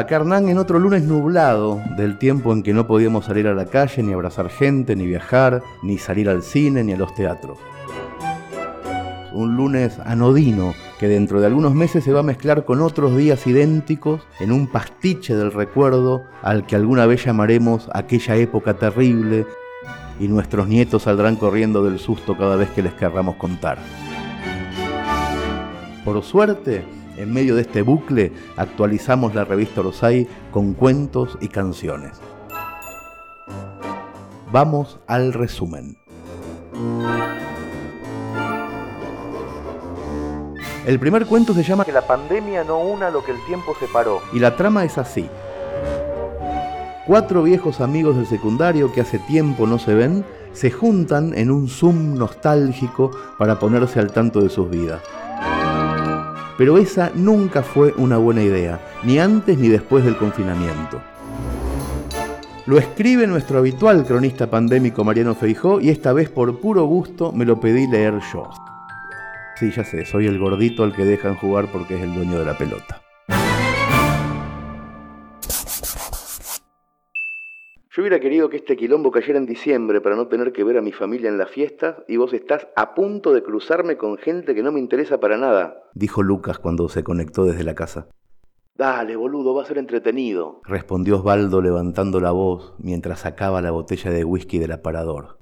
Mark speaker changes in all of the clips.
Speaker 1: Hola, Carnán, en otro lunes nublado del tiempo en que no podíamos salir a la calle, ni abrazar gente, ni viajar, ni salir al cine, ni a los teatros. Un lunes anodino que dentro de algunos meses se va a mezclar con otros días idénticos en un pastiche del recuerdo al que alguna vez llamaremos aquella época terrible y nuestros nietos saldrán corriendo del susto cada vez que les querramos contar. Por suerte, en medio de este bucle actualizamos la revista Orosai con cuentos y canciones. Vamos al resumen. El primer cuento se llama Que la pandemia no una lo que el tiempo separó. Y la trama es así. Cuatro viejos amigos del secundario que hace tiempo no se ven se juntan en un Zoom nostálgico para ponerse al tanto de sus vidas. Pero esa nunca fue una buena idea, ni antes ni después del confinamiento. Lo escribe nuestro habitual cronista pandémico Mariano Feijó y esta vez por puro gusto me lo pedí leer yo. Sí, ya sé, soy el gordito al que dejan jugar porque es el dueño de la pelota. Yo hubiera querido que este quilombo cayera en diciembre para no tener que ver a mi familia en las fiestas y vos estás a punto de cruzarme con gente que no me interesa para nada, dijo Lucas cuando se conectó desde la casa. Dale, boludo, va a ser entretenido, respondió Osvaldo levantando la voz mientras sacaba la botella de whisky del aparador.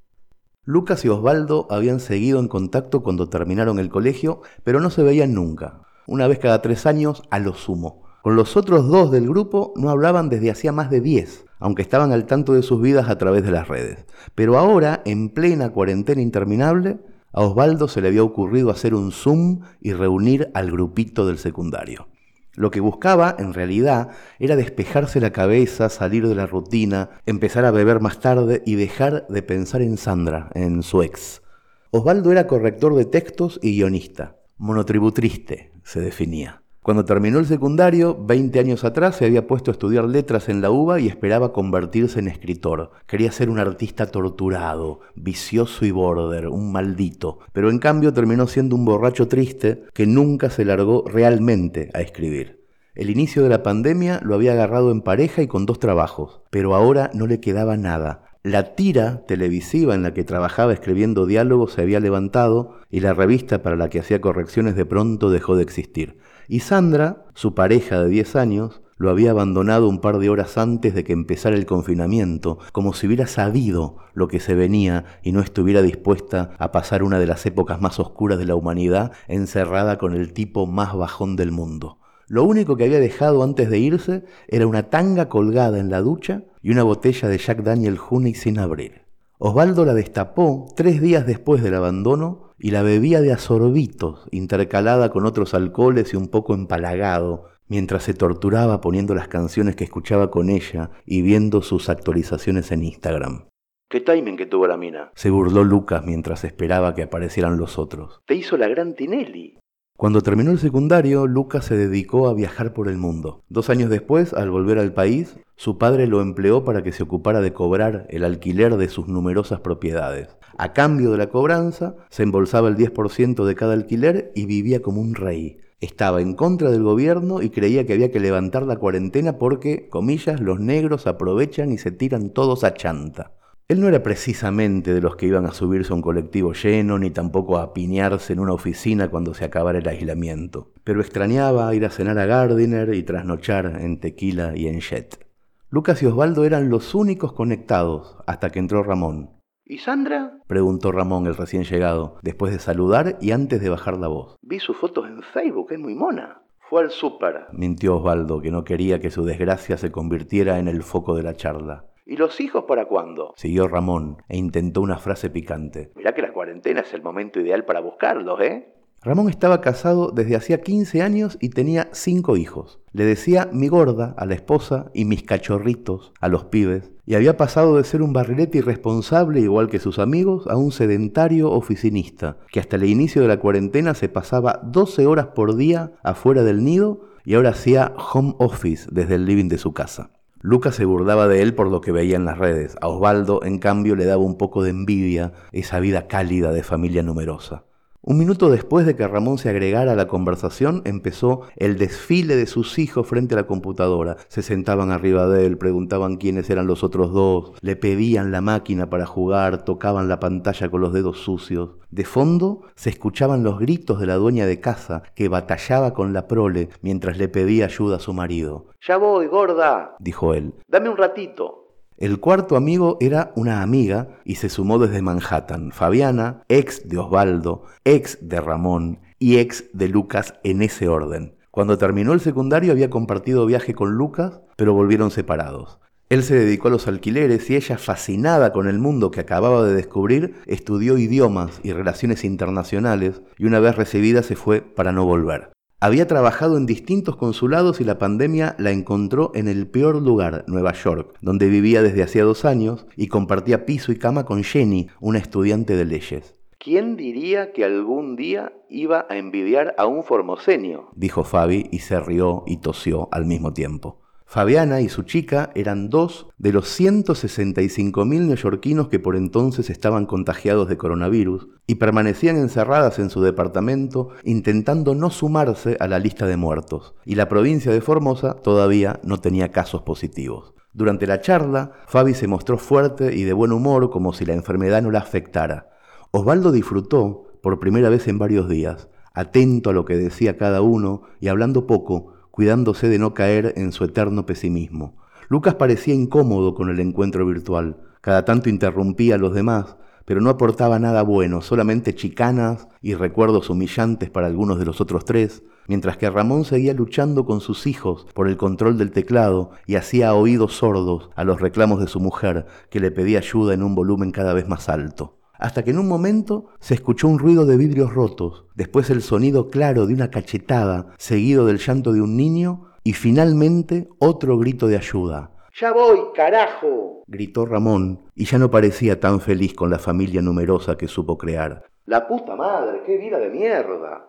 Speaker 1: Lucas y Osvaldo habían seguido en contacto cuando terminaron el colegio, pero no se veían nunca, una vez cada tres años a lo sumo. Con los otros dos del grupo no hablaban desde hacía más de diez, aunque estaban al tanto de sus vidas a través de las redes. Pero ahora, en plena cuarentena interminable, a Osvaldo se le había ocurrido hacer un Zoom y reunir al grupito del secundario. Lo que buscaba, en realidad, era despejarse la cabeza, salir de la rutina, empezar a beber más tarde y dejar de pensar en Sandra, en su ex. Osvaldo era corrector de textos y guionista. Monotributriste, se definía. Cuando terminó el secundario, 20 años atrás, se había puesto a estudiar letras en la UBA y esperaba convertirse en escritor. Quería ser un artista torturado, vicioso y border, un maldito. Pero en cambio terminó siendo un borracho triste que nunca se largó realmente a escribir. El inicio de la pandemia lo había agarrado en pareja y con dos trabajos, pero ahora no le quedaba nada. La tira televisiva en la que trabajaba escribiendo diálogos se había levantado y la revista para la que hacía correcciones de pronto dejó de existir. Y Sandra, su pareja de 10 años, lo había abandonado un par de horas antes de que empezara el confinamiento, como si hubiera sabido lo que se venía y no estuviera dispuesta a pasar una de las épocas más oscuras de la humanidad encerrada con el tipo más bajón del mundo. Lo único que había dejado antes de irse era una tanga colgada en la ducha y una botella de Jack Daniel Honey sin abrir. Osvaldo la destapó tres días después del abandono y la bebía de a sorbitos, intercalada con otros alcoholes y un poco empalagado, mientras se torturaba poniendo las canciones que escuchaba con ella y viendo sus actualizaciones en Instagram. ¿Qué timing que tuvo la mina? Se burló Lucas mientras esperaba que aparecieran los otros. Te hizo la gran Tinelli. Cuando terminó el secundario, Lucas se dedicó a viajar por el mundo. Dos años después, al volver al país, su padre lo empleó para que se ocupara de cobrar el alquiler de sus numerosas propiedades. A cambio de la cobranza, se embolsaba el 10% de cada alquiler y vivía como un rey. Estaba en contra del gobierno y creía que había que levantar la cuarentena porque, comillas, los negros aprovechan y se tiran todos a chanta. Él no era precisamente de los que iban a subirse a un colectivo lleno, ni tampoco a apiñarse en una oficina cuando se acabara el aislamiento, pero extrañaba ir a cenar a Gardiner y trasnochar en tequila y en jet. Lucas y Osvaldo eran los únicos conectados hasta que entró Ramón. ¿Y Sandra? preguntó Ramón, el recién llegado, después de saludar y antes de bajar la voz. Vi sus fotos en Facebook, es muy mona. Fue al súper, mintió Osvaldo, que no quería que su desgracia se convirtiera en el foco de la charla. ¿Y los hijos para cuándo? Siguió Ramón e intentó una frase picante. Mirá que la cuarentena es el momento ideal para buscarlos, ¿eh? Ramón estaba casado desde hacía 15 años y tenía cinco hijos. Le decía mi gorda a la esposa y mis cachorritos a los pibes, y había pasado de ser un barrilete irresponsable igual que sus amigos a un sedentario oficinista, que hasta el inicio de la cuarentena se pasaba 12 horas por día afuera del nido y ahora hacía home office desde el living de su casa. Lucas se burlaba de él por lo que veía en las redes. A Osvaldo, en cambio, le daba un poco de envidia esa vida cálida de familia numerosa. Un minuto después de que Ramón se agregara a la conversación, empezó el desfile de sus hijos frente a la computadora. Se sentaban arriba de él, preguntaban quiénes eran los otros dos, le pedían la máquina para jugar, tocaban la pantalla con los dedos sucios. De fondo se escuchaban los gritos de la dueña de casa, que batallaba con la prole mientras le pedía ayuda a su marido.
Speaker 2: Ya voy, gorda,
Speaker 1: dijo él.
Speaker 2: Dame un ratito.
Speaker 1: El cuarto amigo era una amiga y se sumó desde Manhattan, Fabiana, ex de Osvaldo, ex de Ramón y ex de Lucas en ese orden. Cuando terminó el secundario había compartido viaje con Lucas, pero volvieron separados. Él se dedicó a los alquileres y ella, fascinada con el mundo que acababa de descubrir, estudió idiomas y relaciones internacionales y una vez recibida se fue para no volver. Había trabajado en distintos consulados y la pandemia la encontró en el peor lugar, Nueva York, donde vivía desde hacía dos años y compartía piso y cama con Jenny, una estudiante de leyes.
Speaker 2: ¿Quién diría que algún día iba a envidiar a un formosenio?
Speaker 1: dijo Fabi y se rió y tosió al mismo tiempo. Fabiana y su chica eran dos de los 165.000 neoyorquinos que por entonces estaban contagiados de coronavirus y permanecían encerradas en su departamento intentando no sumarse a la lista de muertos, y la provincia de Formosa todavía no tenía casos positivos. Durante la charla, Fabi se mostró fuerte y de buen humor como si la enfermedad no la afectara. Osvaldo disfrutó, por primera vez en varios días, atento a lo que decía cada uno y hablando poco, cuidándose de no caer en su eterno pesimismo. Lucas parecía incómodo con el encuentro virtual. Cada tanto interrumpía a los demás, pero no aportaba nada bueno, solamente chicanas y recuerdos humillantes para algunos de los otros tres, mientras que Ramón seguía luchando con sus hijos por el control del teclado y hacía oídos sordos a los reclamos de su mujer, que le pedía ayuda en un volumen cada vez más alto hasta que en un momento se escuchó un ruido de vidrios rotos, después el sonido claro de una cachetada, seguido del llanto de un niño, y finalmente otro grito de ayuda.
Speaker 2: ¡Ya voy, carajo!
Speaker 1: gritó Ramón, y ya no parecía tan feliz con la familia numerosa que supo crear.
Speaker 2: ¡La puta madre! ¡Qué vida de mierda!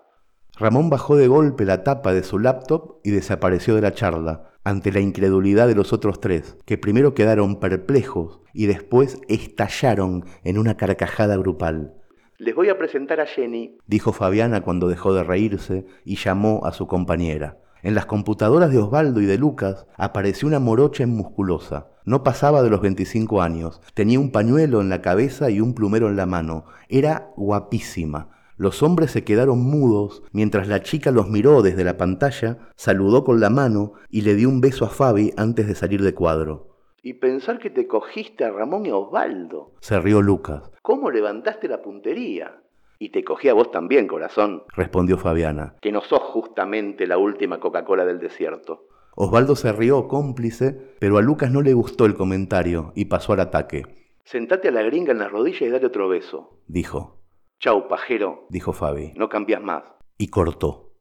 Speaker 1: Ramón bajó de golpe la tapa de su laptop y desapareció de la charla, ante la incredulidad de los otros tres, que primero quedaron perplejos y después estallaron en una carcajada grupal.
Speaker 2: Les voy a presentar a Jenny,
Speaker 1: dijo Fabiana cuando dejó de reírse y llamó a su compañera. En las computadoras de Osvaldo y de Lucas apareció una morocha en musculosa. No pasaba de los 25 años. Tenía un pañuelo en la cabeza y un plumero en la mano. Era guapísima. Los hombres se quedaron mudos mientras la chica los miró desde la pantalla, saludó con la mano y le dio un beso a Fabi antes de salir de cuadro.
Speaker 2: Y pensar que te cogiste a Ramón y a Osvaldo.
Speaker 1: Se rió Lucas.
Speaker 2: ¿Cómo levantaste la puntería? Y te cogí a vos también, corazón,
Speaker 1: respondió Fabiana.
Speaker 2: Que no sos justamente la última Coca-Cola del desierto.
Speaker 1: Osvaldo se rió cómplice, pero a Lucas no le gustó el comentario y pasó al ataque.
Speaker 2: Sentate a la gringa en la rodilla y dale otro beso,
Speaker 1: dijo.
Speaker 2: Chau, pajero,
Speaker 1: dijo Fabi.
Speaker 2: No cambias más.
Speaker 1: Y cortó.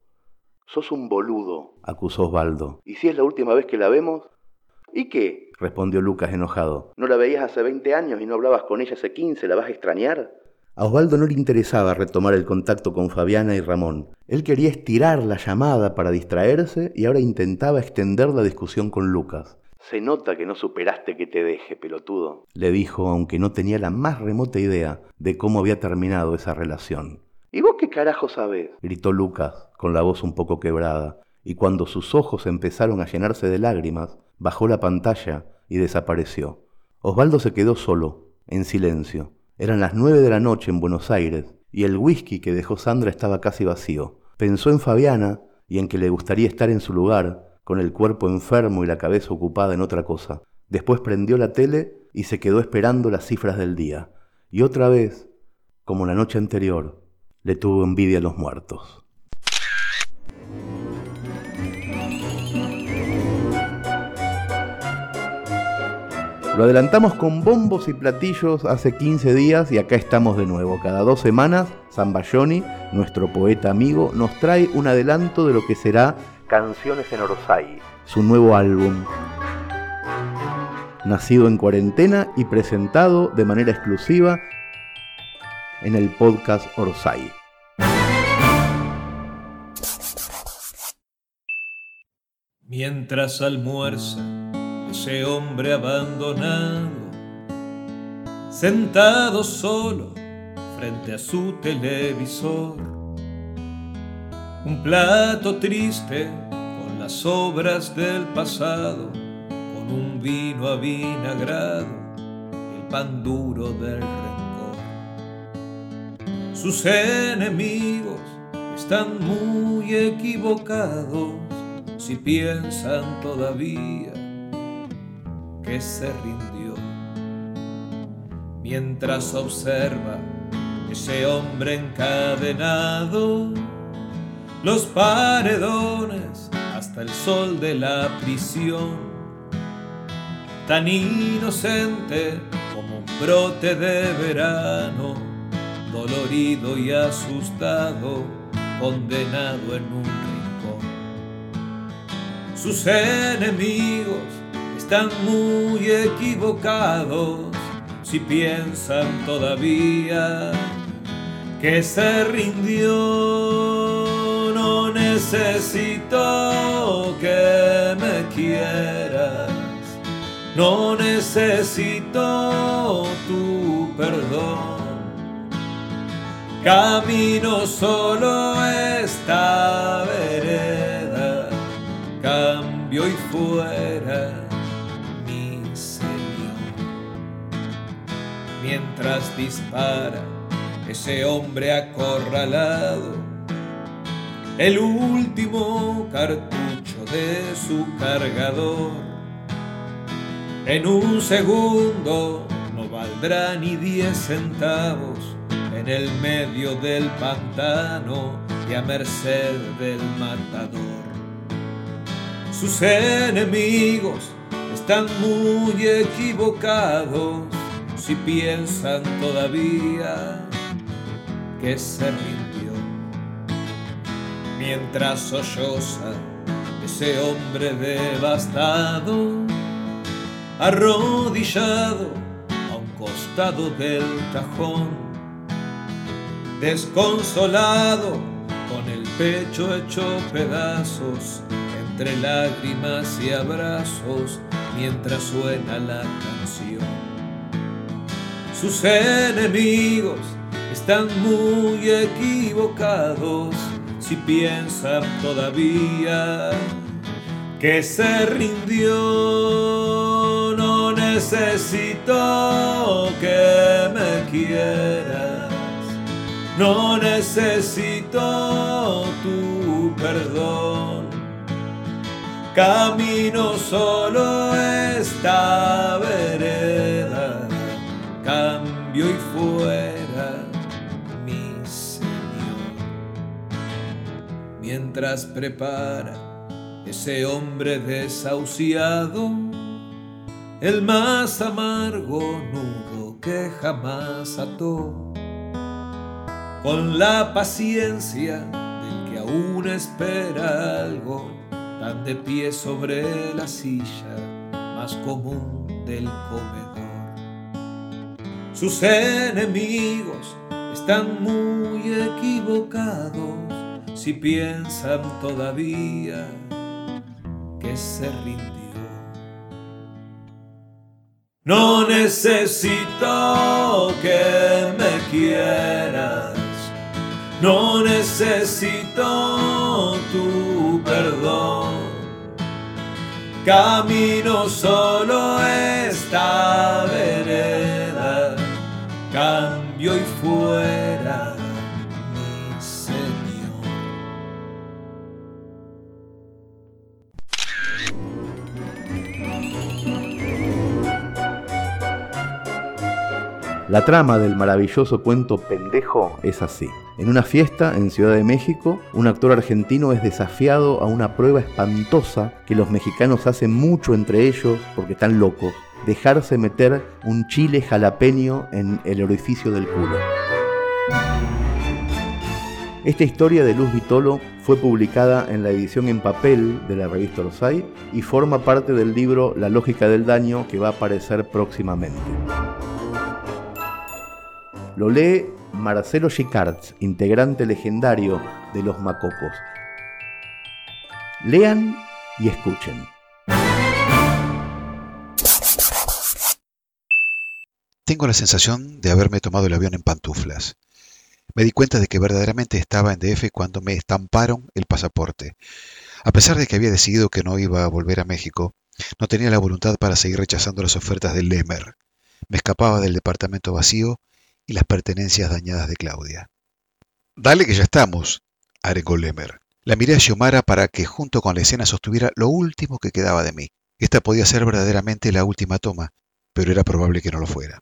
Speaker 2: Sos un boludo,
Speaker 1: acusó Osvaldo.
Speaker 2: ¿Y si es la última vez que la vemos? ¿Y qué?
Speaker 1: respondió Lucas enojado.
Speaker 2: ¿No la veías hace 20 años y no hablabas con ella hace 15? ¿La vas a extrañar?
Speaker 1: A Osvaldo no le interesaba retomar el contacto con Fabiana y Ramón. Él quería estirar la llamada para distraerse y ahora intentaba extender la discusión con Lucas.
Speaker 2: Se nota que no superaste que te deje, pelotudo.
Speaker 1: Le dijo, aunque no tenía la más remota idea de cómo había terminado esa relación.
Speaker 2: ¿Y vos qué carajo sabés?
Speaker 1: gritó Lucas, con la voz un poco quebrada, y cuando sus ojos empezaron a llenarse de lágrimas, bajó la pantalla y desapareció. Osvaldo se quedó solo, en silencio. Eran las nueve de la noche en Buenos Aires, y el whisky que dejó Sandra estaba casi vacío. Pensó en Fabiana y en que le gustaría estar en su lugar, con el cuerpo enfermo y la cabeza ocupada en otra cosa. Después prendió la tele y se quedó esperando las cifras del día. Y otra vez, como la noche anterior, le tuvo envidia a los muertos. Lo adelantamos con bombos y platillos hace 15 días y acá estamos de nuevo. Cada dos semanas, Zambayoni, nuestro poeta amigo, nos trae un adelanto de lo que será
Speaker 2: Canciones en Orsay,
Speaker 1: su nuevo álbum. Nacido en cuarentena y presentado de manera exclusiva en el podcast Orsay.
Speaker 3: Mientras almuerza ese hombre abandonado, sentado solo frente a su televisor. Un plato triste con las obras del pasado, con un vino avinagrado, el pan duro del rencor. Sus enemigos están muy equivocados si piensan todavía que se rindió. Mientras observa ese hombre encadenado, los paredones hasta el sol de la prisión, tan inocente como un brote de verano, dolorido y asustado, condenado en un rincón. Sus enemigos están muy equivocados si piensan todavía que se rindió. Necesito que me quieras, no necesito tu perdón. Camino solo esta vereda, cambio y fuera mientras dispara ese hombre acorralado el último cartucho de su cargador. En un segundo no valdrá ni diez centavos en el medio del pantano y a merced del matador. Sus enemigos están muy equivocados si piensan todavía que se. Mientras solloza ese hombre devastado, arrodillado a un costado del cajón, desconsolado con el pecho hecho pedazos, entre lágrimas y abrazos, mientras suena la canción. Sus enemigos están muy equivocados si piensan todavía que se rindió. No necesito que me quieras, no necesito tu perdón. Camino solo esta vereda cambio y Mientras prepara ese hombre desahuciado, el más amargo nudo que jamás ató, con la paciencia del que aún espera algo, tan de pie sobre la silla más común del comedor. Sus enemigos están muy equivocados si piensan todavía que se rindió. No necesito que me quieras, no necesito tu perdón. Camino solo esta vereda cambio y fuera,
Speaker 1: La trama del maravilloso cuento Pendejo es así. En una fiesta en Ciudad de México, un actor argentino es desafiado a una prueba espantosa que los mexicanos hacen mucho entre ellos porque están locos dejarse meter un chile jalapeño en el orificio del culo. Esta historia de Luz Vitolo fue publicada en la edición en papel de la revista Orsay y forma parte del libro La lógica del daño que va a aparecer próximamente. Lo lee Marcelo Gicards, integrante legendario de Los Macocos. Lean y escuchen.
Speaker 4: Tengo la sensación de haberme tomado el avión en pantuflas. Me di cuenta de que verdaderamente estaba en DF cuando me estamparon el pasaporte. A pesar de que había decidido que no iba a volver a México, no tenía la voluntad para seguir rechazando las ofertas del Lemer. Me escapaba del departamento vacío y las pertenencias dañadas de Claudia. Dale que ya estamos, arengó Lemer. La miré a Xiomara para que junto con la escena sostuviera lo último que quedaba de mí. Esta podía ser verdaderamente la última toma, pero era probable que no lo fuera.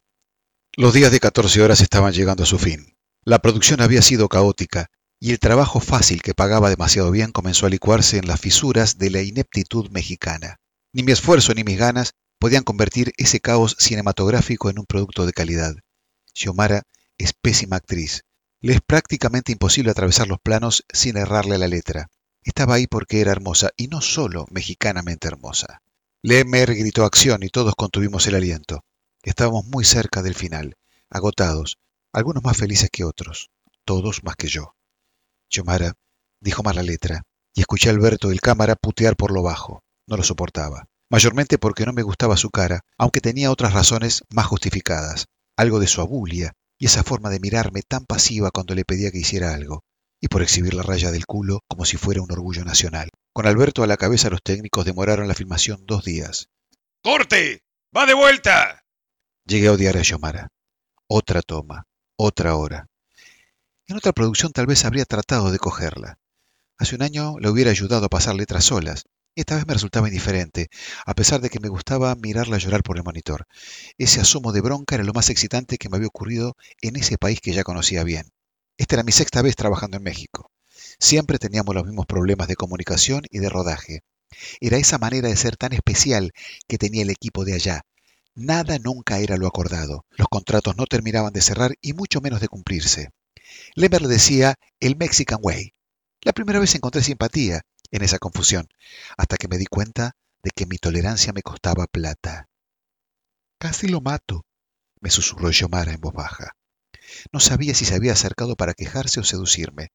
Speaker 4: Los días de 14 horas estaban llegando a su fin. La producción había sido caótica y el trabajo fácil que pagaba demasiado bien comenzó a licuarse en las fisuras de la ineptitud mexicana. Ni mi esfuerzo ni mis ganas podían convertir ese caos cinematográfico en un producto de calidad. Xiomara es pésima actriz, le es prácticamente imposible atravesar los planos sin errarle la letra. Estaba ahí porque era hermosa, y no solo mexicanamente hermosa. Lemer gritó acción y todos contuvimos el aliento. Estábamos muy cerca del final, agotados, algunos más felices que otros, todos más que yo. Yomara dijo mal la letra, y escuché a Alberto del cámara putear por lo bajo. No lo soportaba, mayormente porque no me gustaba su cara, aunque tenía otras razones más justificadas, algo de su abulia, y esa forma de mirarme tan pasiva cuando le pedía que hiciera algo, y por exhibir la raya del culo como si fuera un orgullo nacional. Con Alberto a la cabeza los técnicos demoraron la filmación dos días.
Speaker 5: ¡Corte! ¡Va de vuelta!
Speaker 4: Llegué a odiar a Yomara. Otra toma, otra hora. En otra producción tal vez habría tratado de cogerla. Hace un año le hubiera ayudado a pasar letras solas, esta vez me resultaba indiferente, a pesar de que me gustaba mirarla llorar por el monitor. Ese asomo de bronca era lo más excitante que me había ocurrido en ese país que ya conocía bien. Esta era mi sexta vez trabajando en México. Siempre teníamos los mismos problemas de comunicación y de rodaje. Era esa manera de ser tan especial que tenía el equipo de allá. Nada nunca era lo acordado. Los contratos no terminaban de cerrar y mucho menos de cumplirse. Lemmer le decía el Mexican Way. La primera vez encontré simpatía, en esa confusión, hasta que me di cuenta de que mi tolerancia me costaba plata. Casi lo mato, me susurró Yomara en voz baja. No sabía si se había acercado para quejarse o seducirme.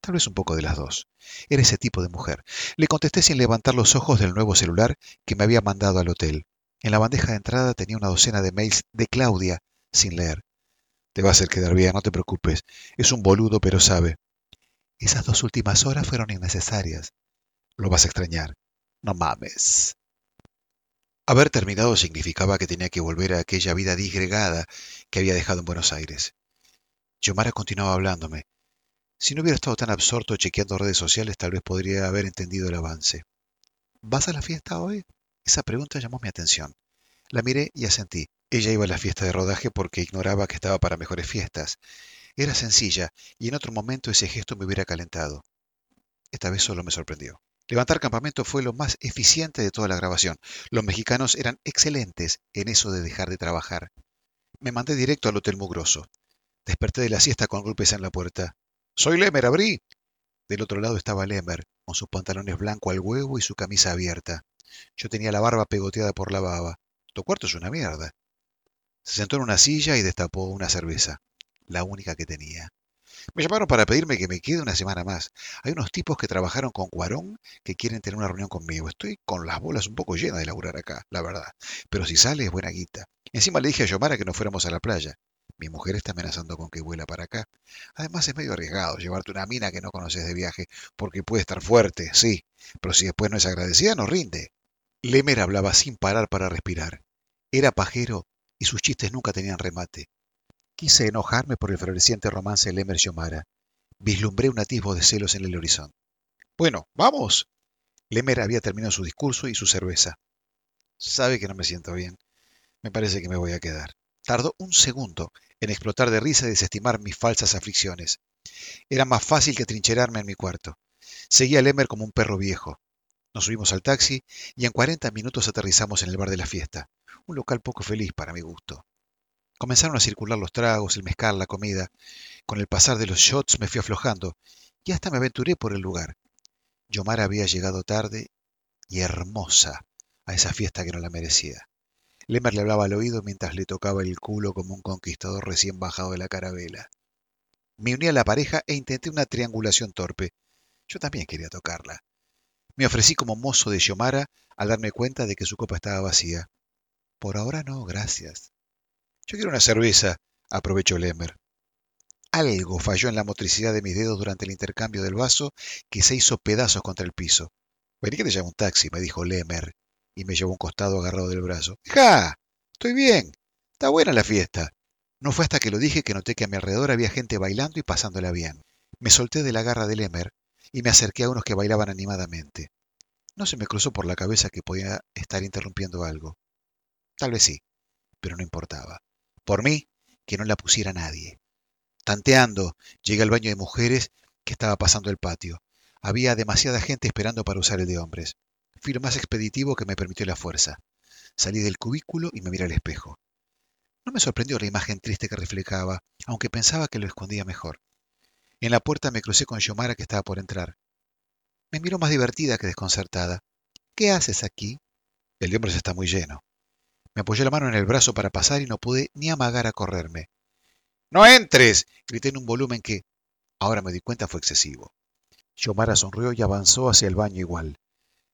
Speaker 4: Tal vez un poco de las dos. Era ese tipo de mujer. Le contesté sin levantar los ojos del nuevo celular que me había mandado al hotel. En la bandeja de entrada tenía una docena de mails de Claudia, sin leer. Te va a hacer quedar bien, no te preocupes. Es un boludo, pero sabe. Esas dos últimas horas fueron innecesarias. Lo vas a extrañar. No mames. Haber terminado significaba que tenía que volver a aquella vida disgregada que había dejado en Buenos Aires. Yomara continuaba hablándome. Si no hubiera estado tan absorto chequeando redes sociales, tal vez podría haber entendido el avance. ¿Vas a la fiesta hoy? Esa pregunta llamó mi atención. La miré y asentí. Ella iba a la fiesta de rodaje porque ignoraba que estaba para mejores fiestas. Era sencilla, y en otro momento ese gesto me hubiera calentado. Esta vez solo me sorprendió. Levantar campamento fue lo más eficiente de toda la grabación. Los mexicanos eran excelentes en eso de dejar de trabajar. Me mandé directo al Hotel Mugroso. Desperté de la siesta con golpes en la puerta. Soy Lemer, abrí. Del otro lado estaba Lemer, con sus pantalones blancos al huevo y su camisa abierta. Yo tenía la barba pegoteada por la baba. Tu cuarto es una mierda. Se sentó en una silla y destapó una cerveza, la única que tenía. Me llamaron para pedirme que me quede una semana más. Hay unos tipos que trabajaron con Cuarón que quieren tener una reunión conmigo. Estoy con las bolas un poco llenas de laburar acá, la verdad. Pero si sale es buena guita. Encima le dije a Yomara que no fuéramos a la playa. Mi mujer está amenazando con que vuela para acá. Además es medio arriesgado llevarte una mina que no conoces de viaje, porque puede estar fuerte, sí, pero si después no es agradecida no rinde. Lemer hablaba sin parar para respirar. Era pajero y sus chistes nunca tenían remate. Quise enojarme por el floreciente romance de Lemer Yomara. Vislumbré un atisbo de celos en el horizonte. Bueno, vamos. Lemer había terminado su discurso y su cerveza. Sabe que no me siento bien. Me parece que me voy a quedar. Tardó un segundo en explotar de risa y desestimar mis falsas aflicciones. Era más fácil que trincherarme en mi cuarto. Seguí a Lemer como un perro viejo. Nos subimos al taxi y en 40 minutos aterrizamos en el bar de la fiesta, un local poco feliz para mi gusto. Comenzaron a circular los tragos, el mezcal, la comida. Con el pasar de los shots me fui aflojando y hasta me aventuré por el lugar. Yomara había llegado tarde y hermosa a esa fiesta que no la merecía. Lemer le hablaba al oído mientras le tocaba el culo como un conquistador recién bajado de la carabela. Me uní a la pareja e intenté una triangulación torpe. Yo también quería tocarla. Me ofrecí como mozo de Yomara al darme cuenta de que su copa estaba vacía. Por ahora no, gracias. Yo quiero una cerveza, aprovechó Lemer. algo falló en la motricidad de mis dedos durante el intercambio del vaso que se hizo pedazos contra el piso. Vení que te llamo un taxi, me dijo Lemer, y me llevó un costado agarrado del brazo. ¡Ja! Estoy bien. Está buena la fiesta. No fue hasta que lo dije que noté que a mi alrededor había gente bailando y pasándola bien. Me solté de la garra de Lemer y me acerqué a unos que bailaban animadamente. No se me cruzó por la cabeza que podía estar interrumpiendo algo. Tal vez sí, pero no importaba. Por mí, que no la pusiera nadie. Tanteando, llegué al baño de mujeres que estaba pasando el patio. Había demasiada gente esperando para usar el de hombres. Fui lo más expeditivo que me permitió la fuerza. Salí del cubículo y me miré al espejo. No me sorprendió la imagen triste que reflejaba, aunque pensaba que lo escondía mejor. En la puerta me crucé con Yomara que estaba por entrar. Me miró más divertida que desconcertada. ¿Qué haces aquí? El de hombres está muy lleno. Me apoyé la mano en el brazo para pasar y no pude ni amagar a correrme. ¡No entres! grité en un volumen que, ahora me di cuenta, fue excesivo. Yomara sonrió y avanzó hacia el baño igual.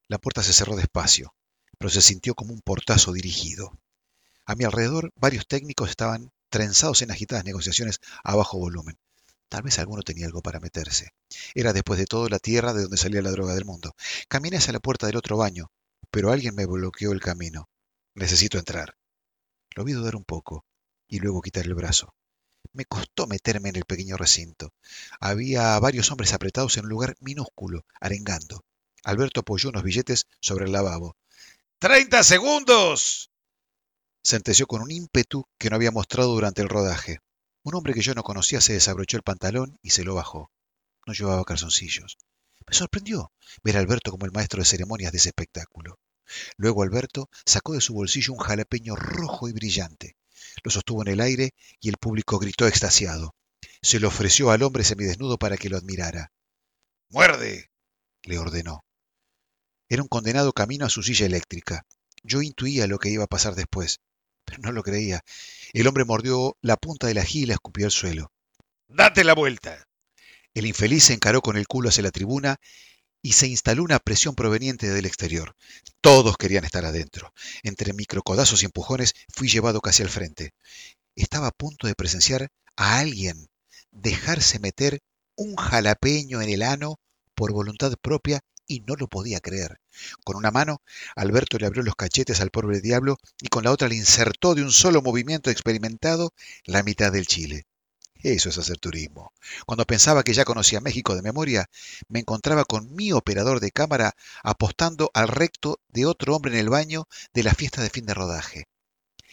Speaker 4: La puerta se cerró despacio, pero se sintió como un portazo dirigido. A mi alrededor, varios técnicos estaban trenzados en agitadas negociaciones a bajo volumen. Tal vez alguno tenía algo para meterse. Era después de todo la tierra de donde salía la droga del mundo. Caminé hacia la puerta del otro baño, pero alguien me bloqueó el camino. Necesito entrar. Lo vi dudar un poco y luego quitar el brazo. Me costó meterme en el pequeño recinto. Había varios hombres apretados en un lugar minúsculo, arengando. Alberto apoyó unos billetes sobre el lavabo.
Speaker 5: ¡Treinta segundos!
Speaker 4: sentenció con un ímpetu que no había mostrado durante el rodaje. Un hombre que yo no conocía se desabrochó el pantalón y se lo bajó. No llevaba calzoncillos. Me sorprendió ver a Alberto como el maestro de ceremonias de ese espectáculo. Luego Alberto sacó de su bolsillo un jalapeño rojo y brillante. Lo sostuvo en el aire y el público gritó extasiado. Se lo ofreció al hombre semidesnudo para que lo admirara.
Speaker 5: ¡Muerde!
Speaker 4: le ordenó. Era un condenado camino a su silla eléctrica. Yo intuía lo que iba a pasar después, pero no lo creía. El hombre mordió la punta de la y la escupió al suelo.
Speaker 5: ¡Date la vuelta!
Speaker 4: El infeliz se encaró con el culo hacia la tribuna y se instaló una presión proveniente del exterior. Todos querían estar adentro. Entre microcodazos y empujones fui llevado casi al frente. Estaba a punto de presenciar a alguien dejarse meter un jalapeño en el ano por voluntad propia y no lo podía creer. Con una mano, Alberto le abrió los cachetes al pobre diablo y con la otra le insertó de un solo movimiento experimentado la mitad del chile. Eso es hacer turismo. Cuando pensaba que ya conocía México de memoria, me encontraba con mi operador de cámara apostando al recto de otro hombre en el baño de la fiesta de fin de rodaje.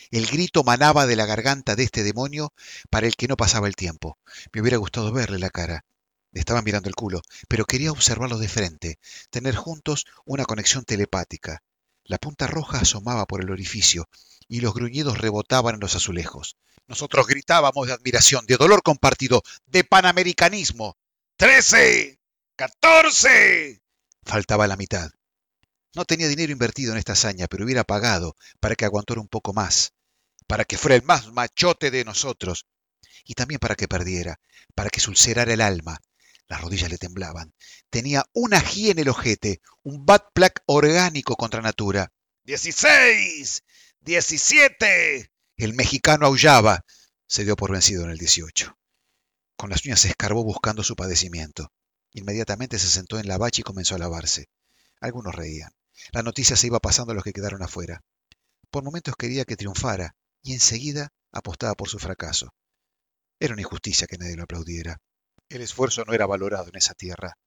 Speaker 4: El grito manaba de la garganta de este demonio para el que no pasaba el tiempo. Me hubiera gustado verle la cara. Le estaba mirando el culo, pero quería observarlo de frente, tener juntos una conexión telepática. La punta roja asomaba por el orificio y los gruñidos rebotaban en los azulejos. Nosotros gritábamos de admiración, de dolor compartido, de panamericanismo.
Speaker 5: ¡Trece! ¡Catorce!
Speaker 4: Faltaba la mitad. No tenía dinero invertido en esta hazaña, pero hubiera pagado para que aguantara un poco más, para que fuera el más machote de nosotros, y también para que perdiera, para que sulcerara el alma. Las rodillas le temblaban. Tenía una ají en el ojete, un bad plug orgánico contra natura.
Speaker 5: ¡Dieciséis! ¡Diecisiete!
Speaker 4: El mexicano aullaba. Se dio por vencido en el 18. Con las uñas se escarbó buscando su padecimiento. Inmediatamente se sentó en la bacha y comenzó a lavarse. Algunos reían. La noticia se iba pasando a los que quedaron afuera. Por momentos quería que triunfara y enseguida apostaba por su fracaso. Era una injusticia que nadie lo aplaudiera. El esfuerzo no era valorado en esa tierra.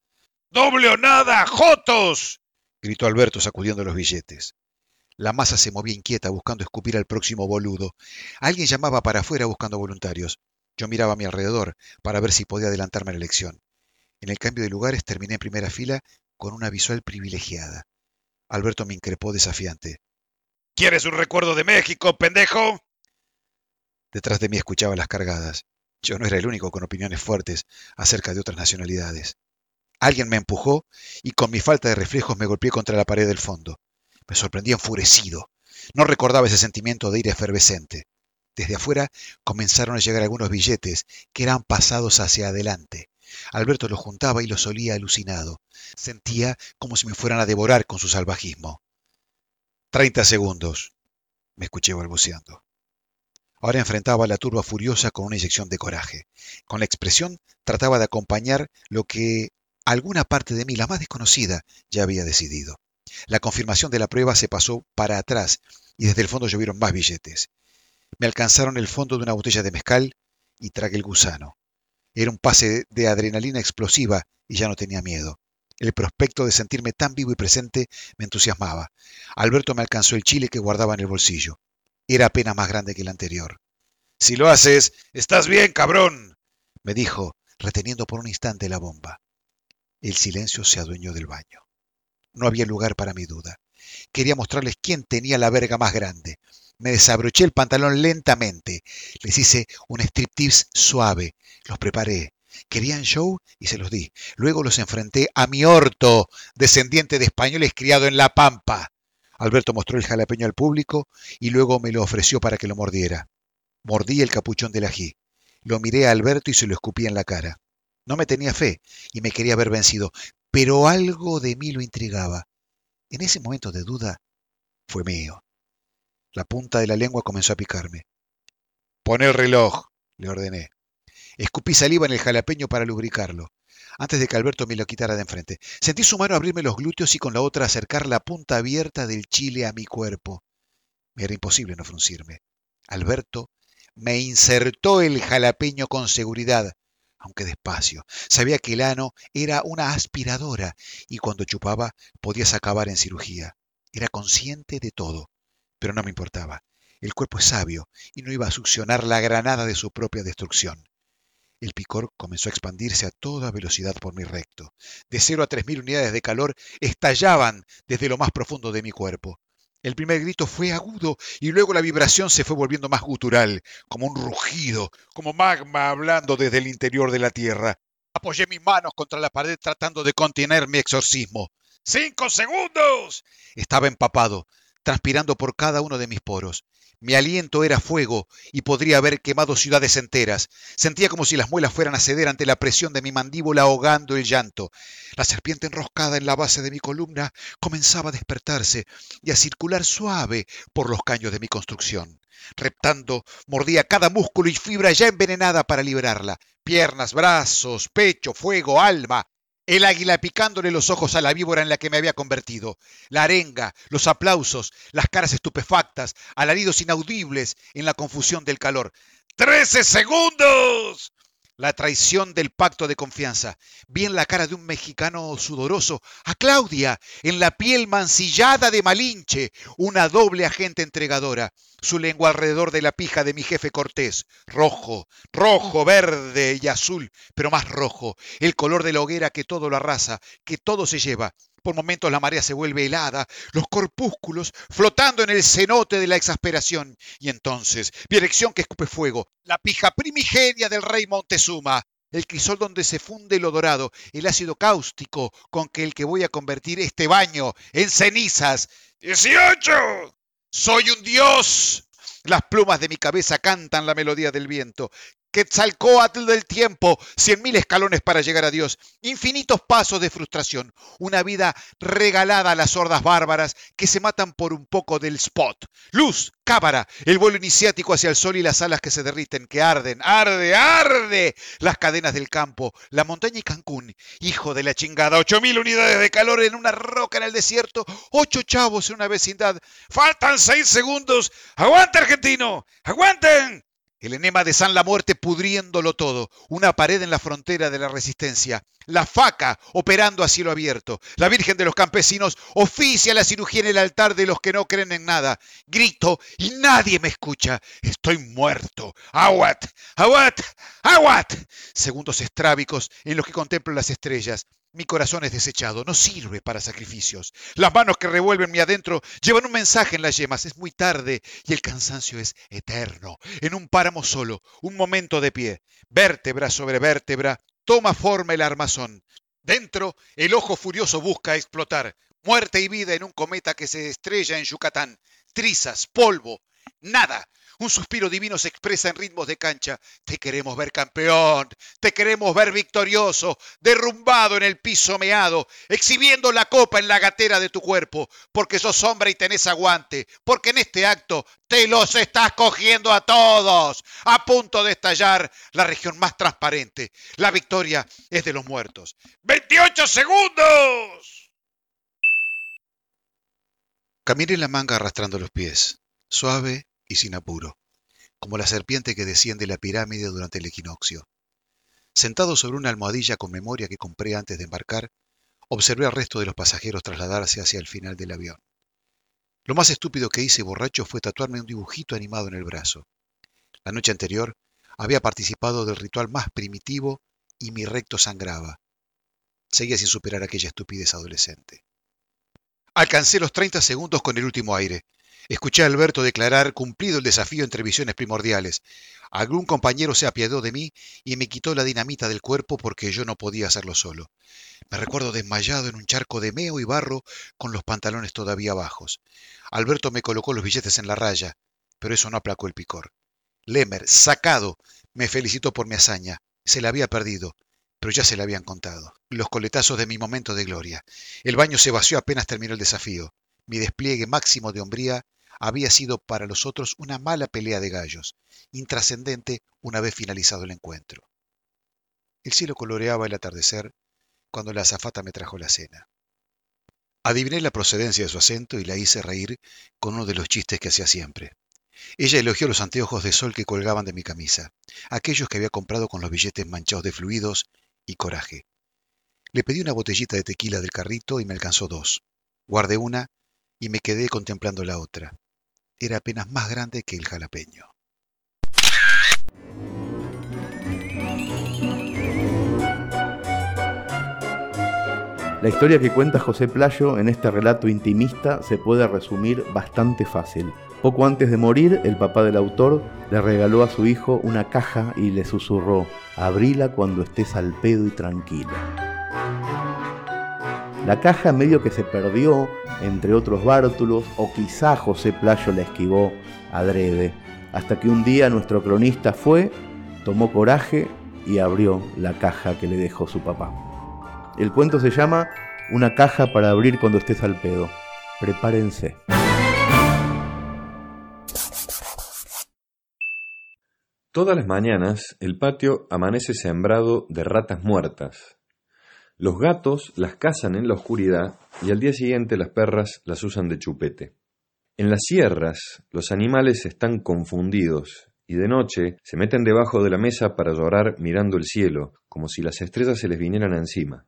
Speaker 5: ¡Doble o nada, Jotos!
Speaker 4: gritó Alberto sacudiendo los billetes. La masa se movía inquieta buscando escupir al próximo boludo. Alguien llamaba para afuera buscando voluntarios. Yo miraba a mi alrededor para ver si podía adelantarme a la elección. En el cambio de lugares terminé en primera fila con una visual privilegiada. Alberto me increpó desafiante.
Speaker 5: ¿Quieres un recuerdo de México, pendejo?
Speaker 4: Detrás de mí escuchaba las cargadas. Yo no era el único con opiniones fuertes acerca de otras nacionalidades. Alguien me empujó y con mi falta de reflejos me golpeé contra la pared del fondo. Me sorprendí enfurecido. No recordaba ese sentimiento de ira efervescente. Desde afuera comenzaron a llegar algunos billetes que eran pasados hacia adelante. Alberto los juntaba y los olía alucinado. Sentía como si me fueran a devorar con su salvajismo. Treinta segundos. Me escuché balbuceando. Ahora enfrentaba a la turba furiosa con una inyección de coraje. Con la expresión trataba de acompañar lo que alguna parte de mí, la más desconocida, ya había decidido. La confirmación de la prueba se pasó para atrás y desde el fondo llovieron más billetes. Me alcanzaron el fondo de una botella de mezcal y tragué el gusano. Era un pase de adrenalina explosiva y ya no tenía miedo. El prospecto de sentirme tan vivo y presente me entusiasmaba. Alberto me alcanzó el chile que guardaba en el bolsillo. Era apenas más grande que el anterior.
Speaker 5: Si lo haces, estás bien, cabrón,
Speaker 4: me dijo, reteniendo por un instante la bomba. El silencio se adueñó del baño. No había lugar para mi duda. Quería mostrarles quién tenía la verga más grande. Me desabroché el pantalón lentamente. Les hice un striptease suave. Los preparé. Querían show y se los di. Luego los enfrenté a mi orto, descendiente de españoles criado en La Pampa. Alberto mostró el jalapeño al público y luego me lo ofreció para que lo mordiera. Mordí el capuchón del ají. Lo miré a Alberto y se lo escupí en la cara. No me tenía fe y me quería haber vencido, pero algo de mí lo intrigaba. En ese momento de duda fue mío. La punta de la lengua comenzó a picarme.
Speaker 5: Pon el reloj, le ordené.
Speaker 4: Escupí saliva en el jalapeño para lubricarlo, antes de que Alberto me lo quitara de enfrente. Sentí su mano abrirme los glúteos y con la otra acercar la punta abierta del chile a mi cuerpo. Me era imposible no fruncirme. Alberto me insertó el jalapeño con seguridad, aunque despacio. Sabía que el ano era una aspiradora y cuando chupaba podías acabar en cirugía. Era consciente de todo, pero no me importaba. El cuerpo es sabio y no iba a succionar la granada de su propia destrucción. El picor comenzó a expandirse a toda velocidad por mi recto. De cero a tres mil unidades de calor estallaban desde lo más profundo de mi cuerpo. El primer grito fue agudo y luego la vibración se fue volviendo más gutural, como un rugido, como magma hablando desde el interior de la tierra. Apoyé mis manos contra la pared tratando de contener mi exorcismo.
Speaker 5: ¡Cinco segundos!
Speaker 4: Estaba empapado, transpirando por cada uno de mis poros. Mi aliento era fuego y podría haber quemado ciudades enteras. Sentía como si las muelas fueran a ceder ante la presión de mi mandíbula ahogando el llanto. La serpiente enroscada en la base de mi columna comenzaba a despertarse y a circular suave por los caños de mi construcción. Reptando, mordía cada músculo y fibra ya envenenada para liberarla. Piernas, brazos, pecho, fuego, alma, el águila picándole los ojos a la víbora en la que me había convertido, la arenga, los aplausos, las caras estupefactas, alaridos inaudibles en la confusión del calor.
Speaker 5: ¡Trece segundos!
Speaker 4: La traición del pacto de confianza. Vi en la cara de un mexicano sudoroso a Claudia, en la piel mancillada de Malinche, una doble agente entregadora su lengua alrededor de la pija de mi jefe Cortés. Rojo, rojo, verde y azul, pero más rojo, el color de la hoguera que todo lo arrasa, que todo se lleva. Por momentos la marea se vuelve helada, los corpúsculos flotando en el cenote de la exasperación. Y entonces, dirección que escupe fuego, la pija primigenia del rey Montezuma, el crisol donde se funde lo dorado, el ácido cáustico con que el que voy a convertir este baño en cenizas.
Speaker 5: ¡Dieciocho!
Speaker 4: Soy un dios. Las plumas de mi cabeza cantan la melodía del viento. Quetzalcoatl del tiempo, cien mil escalones para llegar a Dios, infinitos pasos de frustración, una vida regalada a las hordas bárbaras que se matan por un poco del spot. Luz, cámara, el vuelo iniciático hacia el sol y las alas que se derriten, que arden, arde, arde, las cadenas del campo, la montaña y Cancún, hijo de la chingada, ocho mil unidades de calor en una roca en el desierto, ocho chavos en una vecindad.
Speaker 5: Faltan seis segundos. ¡Aguanta, argentino! ¡Aguanten!
Speaker 4: El enema de San la Muerte pudriéndolo todo, una pared en la frontera de la resistencia, la faca operando a cielo abierto, la Virgen de los Campesinos oficia la cirugía en el altar de los que no creen en nada. Grito y nadie me escucha. Estoy muerto. Aguat, aguat, aguat. Segundos estrábicos en los que contemplo las estrellas. Mi corazón es desechado, no sirve para sacrificios. Las manos que revuelven mi adentro llevan un mensaje en las yemas. Es muy tarde y el cansancio es eterno. En un páramo solo, un momento de pie, vértebra sobre vértebra, toma forma el armazón. Dentro, el ojo furioso busca explotar. Muerte y vida en un cometa que se estrella en Yucatán. Trizas, polvo, nada. Un suspiro divino se expresa en ritmos de cancha. Te queremos ver campeón, te queremos ver victorioso, derrumbado en el piso meado, exhibiendo la copa en la gatera de tu cuerpo, porque sos hombre y tenés aguante, porque en este acto te los estás cogiendo a todos, a punto de estallar la región más transparente. La victoria es de los muertos.
Speaker 5: ¡28 segundos!
Speaker 4: Caminé la manga arrastrando los pies, suave y sin apuro, como la serpiente que desciende la pirámide durante el equinoccio. Sentado sobre una almohadilla con memoria que compré antes de embarcar, observé al resto de los pasajeros trasladarse hacia el final del avión. Lo más estúpido que hice borracho fue tatuarme un dibujito animado en el brazo. La noche anterior había participado del ritual más primitivo y mi recto sangraba. Seguía sin superar aquella estupidez adolescente. Alcancé los 30 segundos con el último aire. Escuché a Alberto declarar cumplido el desafío entre visiones primordiales. Algún compañero se apiadó de mí y me quitó la dinamita del cuerpo porque yo no podía hacerlo solo. Me recuerdo desmayado en un charco de meo y barro con los pantalones todavía bajos. Alberto me colocó los billetes en la raya, pero eso no aplacó el picor. Lemer, sacado, me felicitó por mi hazaña. Se la había perdido, pero ya se la habían contado. Los coletazos de mi momento de gloria. El baño se vació apenas terminó el desafío. Mi despliegue máximo de hombría había sido para los otros una mala pelea de gallos, intrascendente una vez finalizado el encuentro. El cielo coloreaba el atardecer cuando la azafata me trajo la cena. Adiviné la procedencia de su acento y la hice reír con uno de los chistes que hacía siempre. Ella elogió los anteojos de sol que colgaban de mi camisa, aquellos que había comprado con los billetes manchados de fluidos y coraje. Le pedí una botellita de tequila del carrito y me alcanzó dos. Guardé una y me quedé contemplando la otra era apenas más grande que el jalapeño.
Speaker 1: La historia que cuenta José Playo en este relato intimista se puede resumir bastante fácil. Poco antes de morir, el papá del autor le regaló a su hijo una caja y le susurró, abrila cuando estés al pedo y tranquila. La caja medio que se perdió entre otros bártulos, o quizá José Playo la esquivó adrede, hasta que un día nuestro cronista fue, tomó coraje y abrió la caja que le dejó su papá. El cuento se llama Una caja para abrir cuando estés al pedo. Prepárense.
Speaker 6: Todas las mañanas el patio amanece sembrado de ratas muertas, los gatos las cazan en la oscuridad y al día siguiente las perras las usan de chupete. En las sierras los animales están confundidos y de noche se meten debajo de la mesa para llorar mirando el cielo, como si las estrellas se les vinieran encima.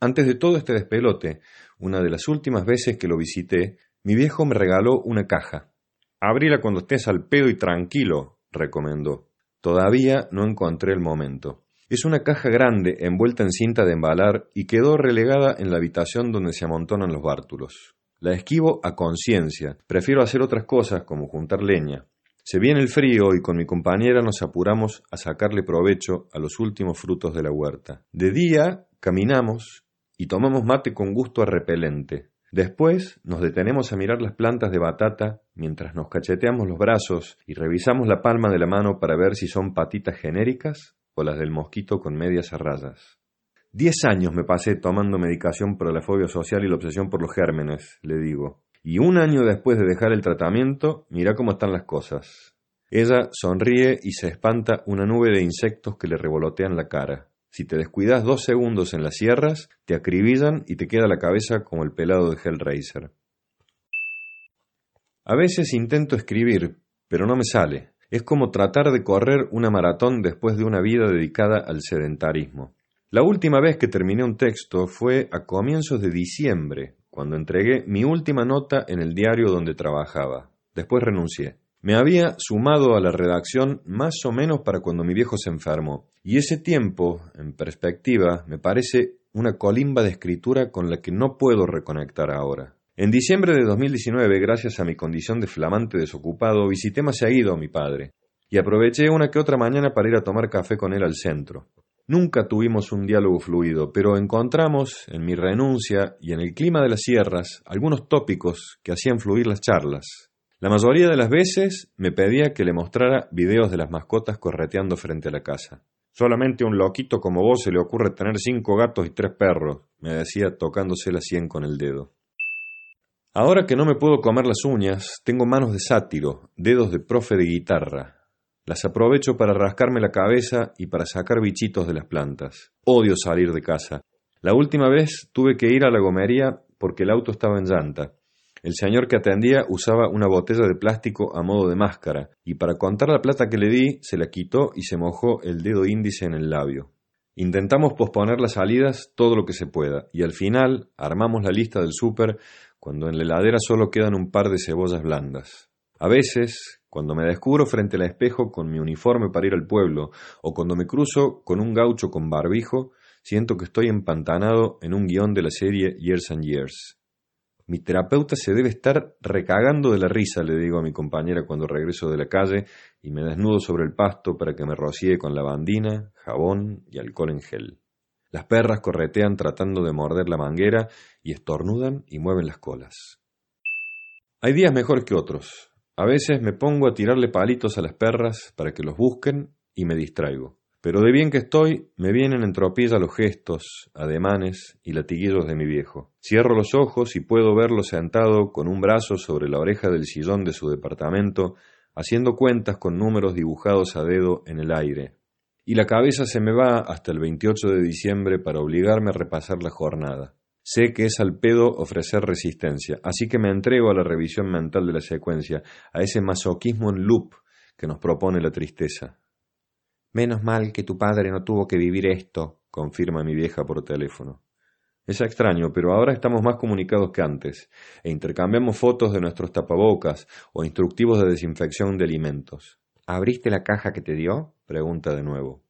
Speaker 6: Antes de todo este despelote, una de las últimas veces que lo visité, mi viejo me regaló una caja. Abrila cuando estés al pedo y tranquilo, recomendó. Todavía no encontré el momento. Es una caja grande envuelta en cinta de embalar y quedó relegada en la habitación donde se amontonan los bártulos. La esquivo a conciencia, prefiero hacer otras cosas como juntar leña. Se viene el frío y con mi compañera nos apuramos a sacarle provecho a los últimos frutos de la huerta. De día caminamos y tomamos mate con gusto a repelente. Después nos detenemos a mirar las plantas de batata mientras nos cacheteamos los brazos y revisamos la palma de la mano para ver si son patitas genéricas o las del mosquito con medias a. Diez años me pasé tomando medicación para la fobia social y la obsesión por los gérmenes, le digo. Y un año después de dejar el tratamiento, mira cómo están las cosas. Ella sonríe y se espanta una nube de insectos que le revolotean la cara. Si te descuidas dos segundos en las sierras, te acribillan y te queda la cabeza como el pelado de Hellraiser. A veces intento escribir, pero no me sale. Es como tratar de correr una maratón después de una vida dedicada al sedentarismo. La última vez que terminé un texto fue a comienzos de diciembre, cuando entregué mi última nota en el diario donde trabajaba. Después renuncié. Me había sumado a la redacción más o menos para cuando mi viejo se enfermó, y ese tiempo, en perspectiva, me parece una colimba de escritura con la que no puedo reconectar ahora. En diciembre de 2019, gracias a mi condición de flamante desocupado, visité más seguido a mi padre y aproveché una que otra mañana para ir a tomar café con él al centro. Nunca tuvimos un diálogo fluido, pero encontramos, en mi renuncia y en el clima de las sierras, algunos tópicos que hacían fluir las charlas. La mayoría de las veces me pedía que le mostrara videos de las mascotas correteando frente a la casa. Solamente a un loquito como vos se le ocurre tener cinco gatos y tres perros, me decía tocándose la sien con el dedo. Ahora que no me puedo comer las uñas, tengo manos de sátiro, dedos de profe de guitarra. Las aprovecho para rascarme la cabeza y para sacar bichitos de las plantas. Odio salir de casa. La última vez tuve que ir a la gomería porque el auto estaba en llanta. El señor que atendía usaba una botella de plástico a modo de máscara, y para contar la plata que le di, se la quitó y se mojó el dedo índice en el labio. Intentamos posponer las salidas todo lo que se pueda, y al final armamos la lista del súper cuando en la heladera solo quedan un par de cebollas blandas. A veces, cuando me descubro frente al espejo con mi uniforme para ir al pueblo, o cuando me cruzo con un gaucho con barbijo, siento que estoy empantanado en un guion de la serie Years and Years. Mi terapeuta se debe estar recagando de la risa, le digo a mi compañera cuando regreso de la calle y me desnudo sobre el pasto para que me rocíe con lavandina, jabón y alcohol en gel. Las perras corretean tratando de morder la manguera y estornudan y mueven las colas. Hay días mejores que otros. A veces me pongo a tirarle palitos a las perras para que los busquen y me distraigo. Pero de bien que estoy, me vienen en tropilla los gestos, ademanes y latiguillos de mi viejo. Cierro los ojos y puedo verlo sentado con un brazo sobre la oreja del sillón de su departamento, haciendo cuentas con números dibujados a dedo en el aire. Y la cabeza se me va hasta el 28 de diciembre para obligarme a repasar la jornada. Sé que es al pedo ofrecer resistencia, así que me entrego a la revisión mental de la secuencia, a ese masoquismo en loop que nos propone la tristeza. Menos mal que tu padre no tuvo que vivir esto, confirma mi vieja por teléfono. Es extraño, pero ahora estamos más comunicados que antes, e intercambiamos fotos de nuestros tapabocas o instructivos de desinfección de alimentos. ¿Abriste la caja que te dio? Pregunta de nuevo.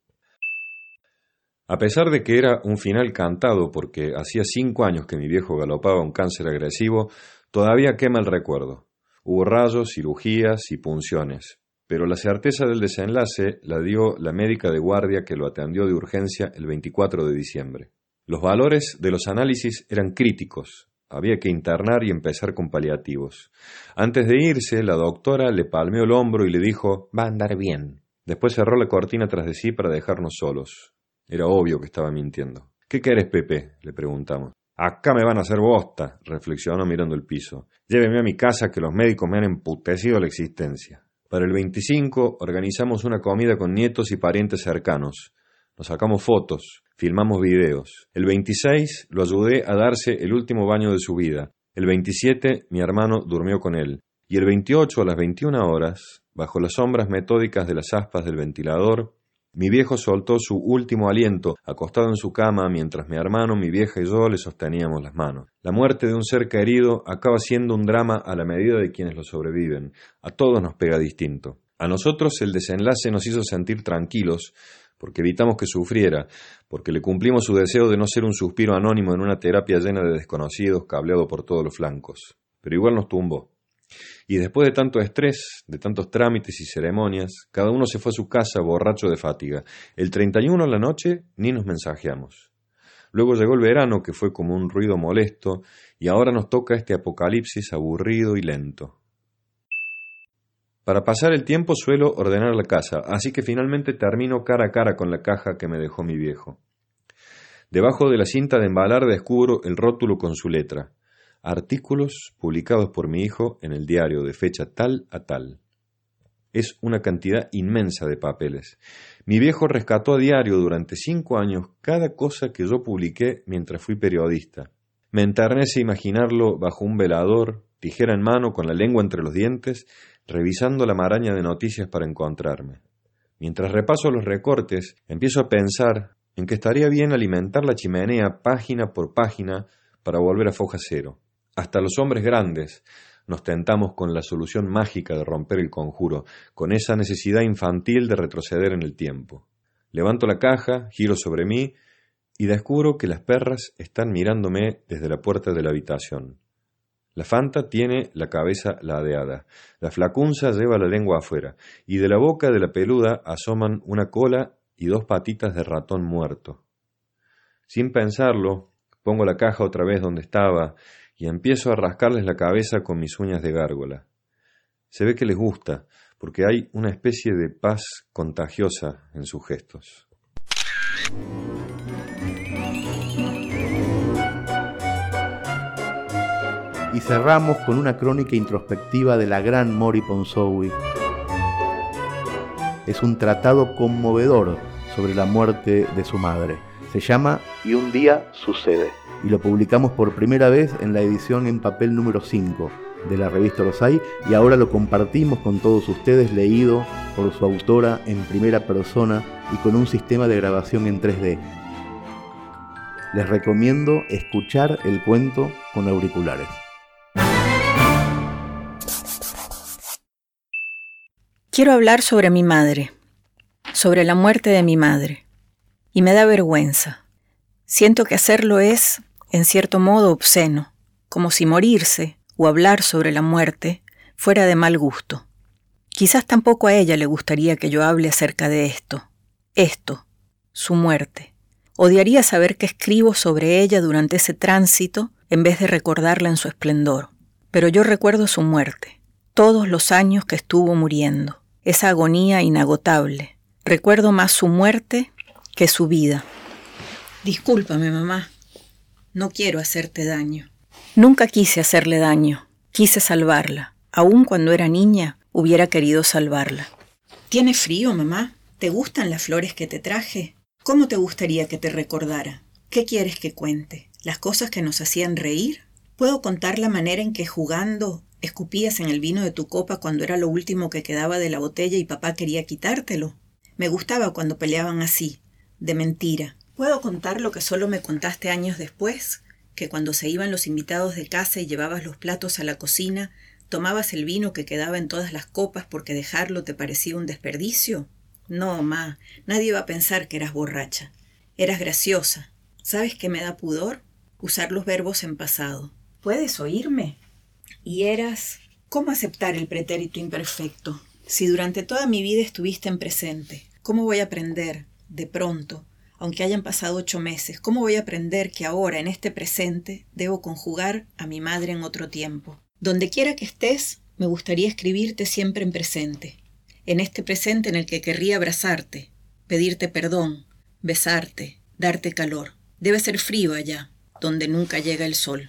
Speaker 6: A pesar de que era un final cantado porque hacía cinco años que mi viejo galopaba un cáncer agresivo, todavía quema el recuerdo. Hubo rayos, cirugías y punciones, pero la certeza del desenlace la dio la médica de guardia que lo atendió de urgencia el 24 de diciembre. Los valores de los análisis eran críticos, había que internar y empezar con paliativos. Antes de irse, la doctora le palmeó el hombro y le dijo Va a andar bien. Después cerró la cortina tras de sí para dejarnos solos. Era obvio que estaba mintiendo. ¿Qué querés, Pepe? le preguntamos. Acá me van a hacer bosta, reflexionó mirando el piso. Lléveme a mi casa que los médicos me han emputecido la existencia. Para el 25 organizamos una comida con nietos y parientes cercanos. Nos sacamos fotos, filmamos videos. El 26 lo ayudé a darse el último baño de su vida. El 27 mi hermano durmió con él. Y el 28 a las 21 horas, bajo las sombras metódicas de las aspas del ventilador, mi viejo soltó su último aliento, acostado en su cama, mientras mi hermano, mi vieja y yo le sosteníamos las manos. La muerte de un ser querido acaba siendo un drama a la medida de quienes lo sobreviven. A todos nos pega distinto. A nosotros el desenlace nos hizo sentir tranquilos, porque evitamos que sufriera, porque le cumplimos su deseo de no ser un suspiro anónimo en una terapia llena de desconocidos, cableado por todos los flancos. Pero igual nos tumbó. Y después de tanto estrés, de tantos trámites y ceremonias, cada uno se fue a su casa borracho de fatiga. El 31 en la noche ni nos mensajeamos. Luego llegó el verano, que fue como un ruido molesto, y ahora nos toca este apocalipsis aburrido y lento. Para pasar el tiempo suelo ordenar la casa, así que finalmente termino cara a cara con la caja que me dejó mi viejo. Debajo de la cinta de embalar descubro el rótulo con su letra artículos publicados por mi hijo en el diario de fecha tal a tal. Es una cantidad inmensa de papeles. Mi viejo rescató a diario durante cinco años cada cosa que yo publiqué mientras fui periodista. Me enternece imaginarlo bajo un velador, tijera en mano, con la lengua entre los dientes, revisando la maraña de noticias para encontrarme. Mientras repaso los recortes, empiezo a pensar en que estaría bien alimentar la chimenea página por página para volver a foja cero. Hasta los hombres grandes nos tentamos con la solución mágica de romper el conjuro, con esa necesidad infantil de retroceder en el tiempo. Levanto la caja, giro sobre mí y descubro que las perras están mirándome desde la puerta de la habitación. La Fanta tiene la cabeza ladeada, la flacunza lleva la lengua afuera, y de la boca de la peluda asoman una cola y dos patitas de ratón muerto. Sin pensarlo, pongo la caja otra vez donde estaba y empiezo a rascarles la cabeza con mis uñas de gárgola. Se ve que les gusta, porque hay una especie de paz contagiosa en sus gestos.
Speaker 1: Y cerramos con una crónica introspectiva de la gran Mori Ponsowi. Es un tratado conmovedor sobre la muerte de su madre. Se llama
Speaker 2: Y un día sucede.
Speaker 1: Y lo publicamos por primera vez en la edición en papel número 5 de la revista Rosay y ahora lo compartimos con todos ustedes leído por su autora en primera persona y con un sistema de grabación en 3D. Les recomiendo escuchar el cuento con auriculares.
Speaker 7: Quiero hablar sobre mi madre, sobre la muerte de mi madre, y me da vergüenza. Siento que hacerlo es, en cierto modo, obsceno, como si morirse o hablar sobre la muerte fuera de mal gusto. Quizás tampoco a ella le gustaría que yo hable acerca de esto, esto, su muerte. Odiaría saber que escribo sobre ella durante ese tránsito en vez de recordarla en su esplendor. Pero yo recuerdo su muerte, todos los años que estuvo muriendo, esa agonía inagotable. Recuerdo más su muerte que su vida. Discúlpame, mamá. No quiero hacerte daño. Nunca quise hacerle daño. Quise salvarla. Aun cuando era niña, hubiera querido salvarla. ¿Tiene frío, mamá? ¿Te gustan las flores que te traje? ¿Cómo te gustaría que te recordara? ¿Qué quieres que cuente? ¿Las cosas que nos hacían reír? ¿Puedo contar la manera en que jugando escupías en el vino de tu copa cuando era lo último que quedaba de la botella y papá quería quitártelo? Me gustaba cuando peleaban así, de mentira. ¿Puedo contar lo que solo me contaste años después? Que cuando se iban los invitados de casa y llevabas los platos a la cocina, tomabas el vino que quedaba en todas las copas porque dejarlo te parecía un desperdicio. No, ma, nadie va a pensar que eras borracha. Eras graciosa. ¿Sabes qué me da pudor? Usar los verbos en pasado. ¿Puedes oírme? Y eras... ¿Cómo aceptar el pretérito imperfecto? Si durante toda mi vida estuviste en presente, ¿cómo voy a aprender, de pronto, aunque hayan pasado ocho meses, cómo voy a aprender que ahora, en este presente, debo conjugar a mi madre en otro tiempo? Donde quiera que estés, me gustaría escribirte siempre en presente, en este presente en el que querría abrazarte, pedirte perdón, besarte, darte calor. Debe ser frío allá, donde nunca llega el sol.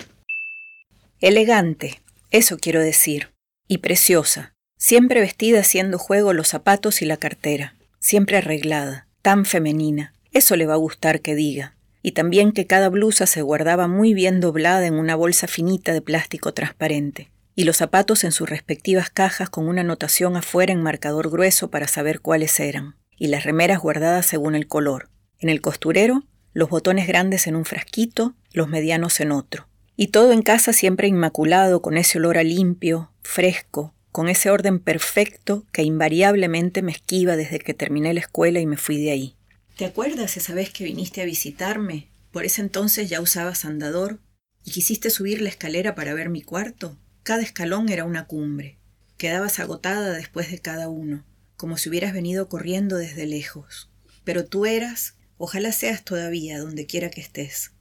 Speaker 7: Elegante, eso quiero decir, y preciosa, siempre vestida haciendo juego los zapatos y la cartera, siempre arreglada, tan femenina. Eso le va a gustar que diga. Y también que cada blusa se guardaba muy bien doblada en una bolsa finita de plástico transparente, y los zapatos en sus respectivas cajas con una anotación afuera en marcador grueso para saber cuáles eran, y las remeras guardadas según el color. En el costurero, los botones grandes en un frasquito, los medianos en otro. Y todo en casa siempre inmaculado, con ese olor a limpio, fresco, con ese orden perfecto que invariablemente me esquiva desde que terminé la escuela y me fui de ahí. ¿Te acuerdas esa vez que viniste a visitarme? Por ese entonces ya usabas andador y quisiste subir la escalera para ver mi cuarto. Cada escalón era una cumbre. Quedabas agotada después de cada uno, como si hubieras venido corriendo desde lejos. Pero tú eras, ojalá seas todavía donde quiera que estés,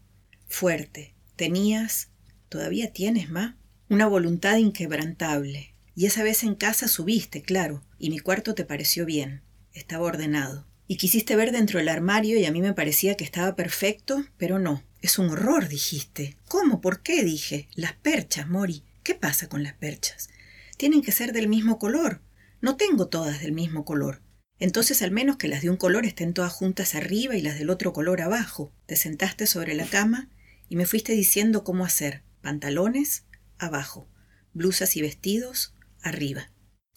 Speaker 7: fuerte. Tenías, todavía tienes, Ma, una voluntad inquebrantable, y esa vez en casa subiste, claro, y mi cuarto te pareció bien. Estaba ordenado. Y quisiste ver dentro del armario y a mí me parecía que estaba perfecto, pero no. Es un horror, dijiste. ¿Cómo? ¿Por qué? dije. Las perchas, Mori. ¿Qué pasa con las perchas? Tienen que ser del mismo color. No tengo todas del mismo color. Entonces al menos que las de un color estén todas juntas arriba y las del otro color abajo. Te sentaste sobre la cama y me fuiste diciendo cómo hacer. Pantalones, abajo. Blusas y vestidos, arriba.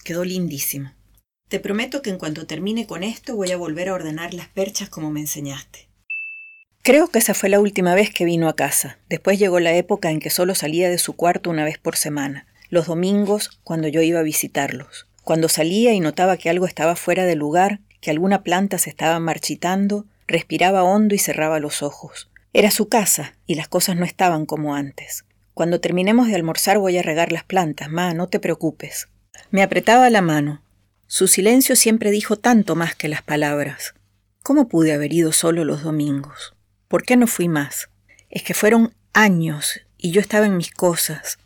Speaker 7: Quedó lindísimo. Te prometo que en cuanto termine con esto voy a volver a ordenar las perchas como me enseñaste. Creo que esa fue la última vez que vino a casa. Después llegó la época en que solo salía de su cuarto una vez por semana, los domingos cuando yo iba a visitarlos. Cuando salía y notaba que algo estaba fuera de lugar, que alguna planta se estaba marchitando, respiraba hondo y cerraba los ojos. Era su casa y las cosas no estaban como antes. Cuando terminemos de almorzar voy a regar las plantas, ma, no te preocupes. Me apretaba la mano. Su silencio siempre dijo tanto más que las palabras. ¿Cómo pude haber ido solo los domingos? ¿Por qué no fui más? Es que fueron años y yo estaba en mis cosas.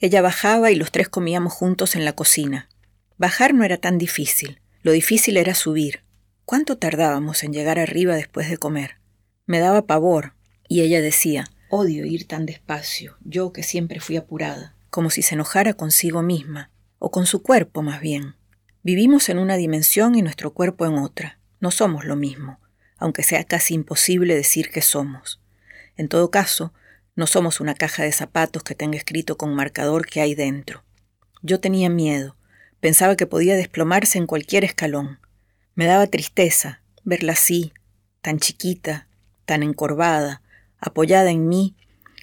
Speaker 7: Ella bajaba y los tres comíamos juntos en la cocina. Bajar no era tan difícil, lo difícil era subir. ¿Cuánto tardábamos en llegar arriba después de comer? Me daba pavor, y ella decía, odio ir tan despacio, yo que siempre fui apurada, como si se enojara consigo misma, o con su cuerpo más bien. Vivimos en una dimensión y nuestro cuerpo en otra. No somos lo mismo, aunque sea casi imposible decir que somos. En todo caso, no somos una caja de zapatos que tenga escrito con marcador que hay dentro. Yo tenía miedo, pensaba que podía desplomarse en cualquier escalón. Me daba tristeza verla así, tan chiquita, tan encorvada, apoyada en mí,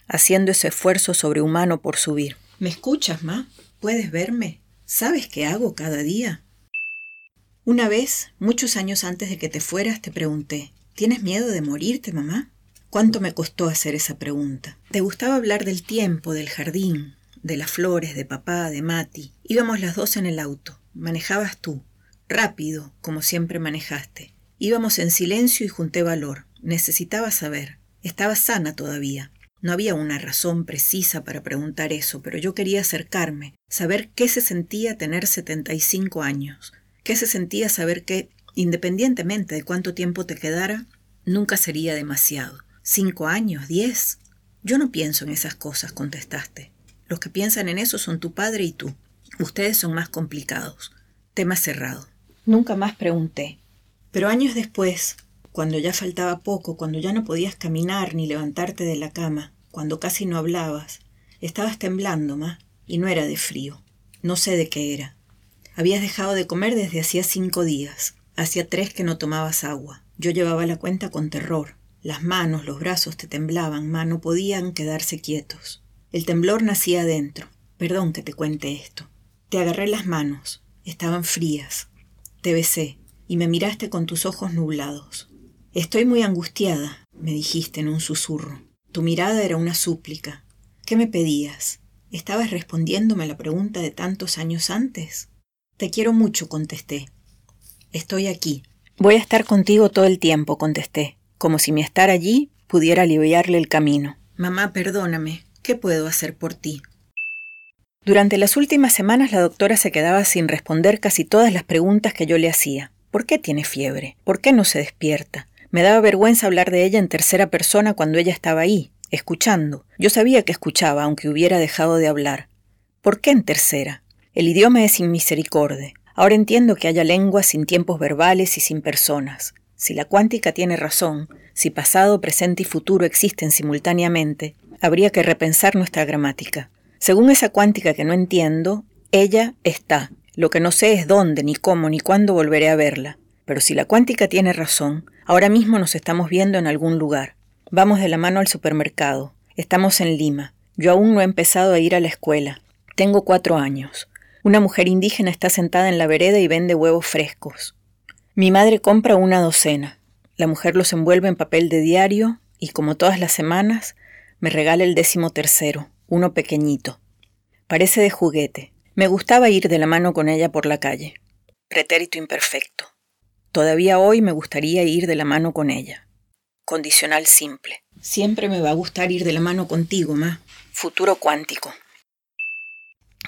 Speaker 7: haciendo ese esfuerzo sobrehumano por subir. ¿Me escuchas, Ma? ¿Puedes verme? ¿Sabes qué hago cada día? Una vez, muchos años antes de que te fueras, te pregunté, ¿tienes miedo de morirte, mamá? ¿Cuánto me costó hacer esa pregunta? Te gustaba hablar del tiempo, del jardín, de las flores, de papá, de Mati. Íbamos las dos en el auto. Manejabas tú. Rápido, como siempre manejaste. Íbamos en silencio y junté valor. Necesitaba saber. Estaba sana todavía. No había una razón precisa para preguntar eso, pero yo quería acercarme, saber qué se sentía tener 75 años, qué se sentía saber que, independientemente de cuánto tiempo te quedara, nunca sería demasiado. ¿Cinco años? ¿Diez? Yo no pienso en esas cosas, contestaste. Los que piensan en eso son tu padre y tú. Ustedes son más complicados. Tema cerrado. Nunca más pregunté. Pero años después, cuando ya faltaba poco, cuando ya no podías caminar ni levantarte de la cama, cuando casi no hablabas, estabas temblando, ma, y no era de frío. No sé de qué era. Habías dejado de comer desde hacía cinco días. Hacía tres que no tomabas agua. Yo llevaba la cuenta con terror. Las manos, los brazos te temblaban, ma, no podían quedarse quietos. El temblor nacía adentro. Perdón que te cuente esto. Te agarré las manos. Estaban frías. Te besé y me miraste con tus ojos nublados. Estoy muy angustiada, me dijiste en un susurro. Tu mirada era una súplica. ¿Qué me pedías? ¿Estabas respondiéndome a la pregunta de tantos años antes? Te quiero mucho, contesté. Estoy aquí. Voy a estar contigo todo el tiempo, contesté como si mi estar allí pudiera aliviarle el camino. Mamá, perdóname, ¿qué puedo hacer por ti? Durante las últimas semanas la doctora se quedaba sin responder casi todas las preguntas que yo le hacía. ¿Por qué tiene fiebre? ¿Por qué no se despierta? Me daba vergüenza hablar de ella en tercera persona cuando ella estaba ahí, escuchando. Yo sabía que escuchaba, aunque hubiera dejado de hablar. ¿Por qué en tercera? El idioma es sin misericordia. Ahora entiendo que haya lenguas sin tiempos verbales y sin personas. Si la cuántica tiene razón, si pasado, presente y futuro existen simultáneamente, habría que repensar nuestra gramática. Según esa cuántica que no entiendo, ella está. Lo que no sé es dónde, ni cómo, ni cuándo volveré a verla. Pero si la cuántica tiene razón, ahora mismo nos estamos viendo en algún lugar. Vamos de la mano al supermercado. Estamos en Lima. Yo aún no he empezado a ir a la escuela. Tengo cuatro años. Una mujer indígena está sentada en la vereda y vende huevos frescos. Mi madre compra una docena. La mujer los envuelve en papel de diario y, como todas las semanas, me regala el décimo tercero, uno pequeñito. Parece de juguete. Me gustaba ir de la mano con ella por la calle. Pretérito imperfecto. Todavía hoy me gustaría ir de la mano con ella. Condicional simple. Siempre me va a gustar ir de la mano contigo, Ma. Futuro cuántico.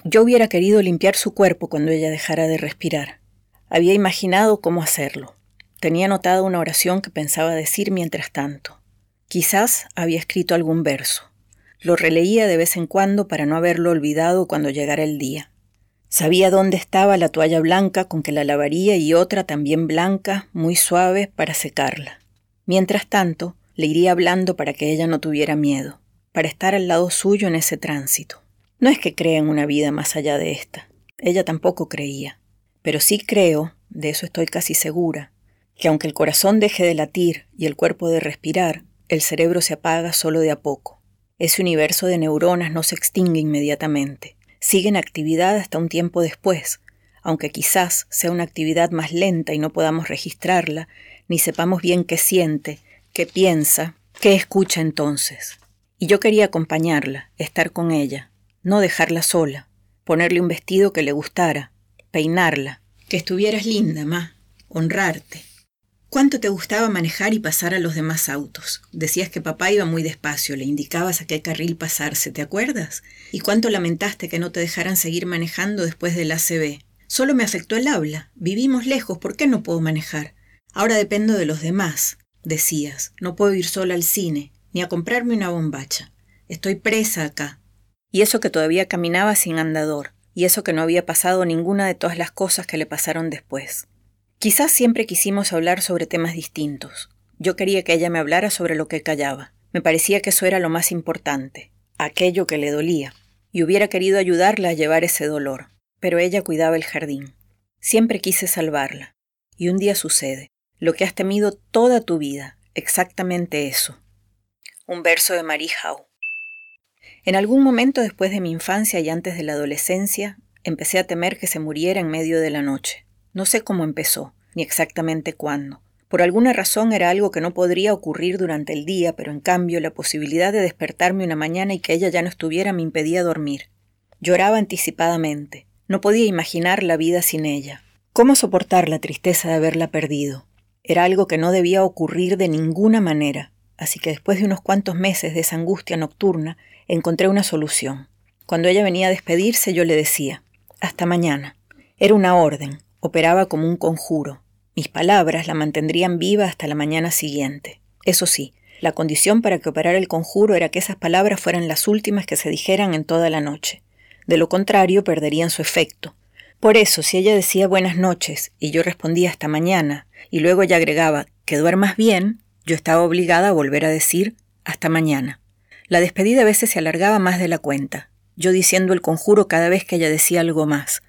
Speaker 7: Yo hubiera querido limpiar su cuerpo cuando ella dejara de respirar. Había imaginado cómo hacerlo. Tenía anotada una oración que pensaba decir mientras tanto. Quizás había escrito algún verso. Lo releía de vez en cuando para no haberlo olvidado cuando llegara el día. Sabía dónde estaba la toalla blanca con que la lavaría y otra también blanca, muy suave, para secarla. Mientras tanto, le iría hablando para que ella no tuviera miedo, para estar al lado suyo en ese tránsito. No es que crea en una vida más allá de esta. Ella tampoco creía. Pero sí creo, de eso estoy casi segura, que aunque el corazón deje de latir y el cuerpo de respirar, el cerebro se apaga solo de a poco. Ese universo de neuronas no se extingue inmediatamente, sigue en actividad hasta un tiempo después, aunque quizás sea una actividad más lenta y no podamos registrarla, ni sepamos bien qué siente, qué piensa, qué escucha entonces. Y yo quería acompañarla, estar con ella, no dejarla sola, ponerle un vestido que le gustara, peinarla, que estuvieras linda, ma, honrarte. ¿Cuánto te gustaba manejar y pasar a los demás autos? Decías que papá iba muy despacio, le indicabas a qué carril pasarse, ¿te acuerdas? ¿Y cuánto lamentaste que no te dejaran seguir manejando después del ACB? Solo me afectó el habla. Vivimos lejos, ¿por qué no puedo manejar? Ahora dependo de los demás, decías. No puedo ir sola al cine, ni a comprarme una bombacha. Estoy presa acá. Y eso que todavía caminaba sin andador, y eso que no había pasado ninguna de todas las cosas que le pasaron después. Quizás siempre quisimos hablar sobre temas distintos. Yo quería que ella me hablara sobre lo que callaba. Me parecía que eso era lo más importante, aquello que le dolía, y hubiera querido ayudarla a llevar ese dolor, pero ella cuidaba el jardín. Siempre quise salvarla, y un día sucede, lo que has temido toda tu vida, exactamente eso. Un verso de Marie Howe. En algún momento después de mi infancia y antes de la adolescencia, empecé a temer que se muriera en medio de la noche. No sé cómo empezó, ni exactamente cuándo. Por alguna razón era algo que no podría ocurrir durante el día, pero en cambio la posibilidad de despertarme una mañana y que ella ya no estuviera me impedía dormir. Lloraba anticipadamente. No podía imaginar la vida sin ella. ¿Cómo soportar la tristeza de haberla perdido? Era algo que no debía ocurrir de ninguna manera, así que después de unos cuantos meses de esa angustia nocturna, encontré una solución. Cuando ella venía a despedirse yo le decía, hasta mañana. Era una orden, operaba como un conjuro. Mis palabras la mantendrían viva hasta la mañana siguiente. Eso sí, la condición para que operara el conjuro era que esas palabras fueran las últimas que se dijeran en toda la noche. De lo contrario, perderían su efecto. Por eso, si ella decía buenas noches y yo respondía hasta mañana, y luego ella agregaba que duermas bien, yo estaba obligada a volver a decir hasta mañana. La despedida a veces se alargaba más de la cuenta, yo diciendo el conjuro cada vez que ella decía algo más,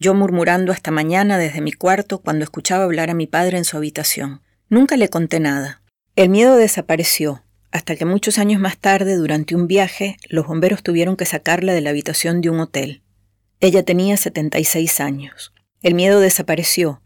Speaker 7: yo murmurando hasta mañana desde mi cuarto cuando escuchaba hablar a mi padre en su habitación. Nunca le conté nada. El miedo desapareció, hasta que muchos años más tarde, durante un viaje, los bomberos tuvieron que sacarla de la habitación de un hotel. Ella tenía 76 años. El miedo desapareció,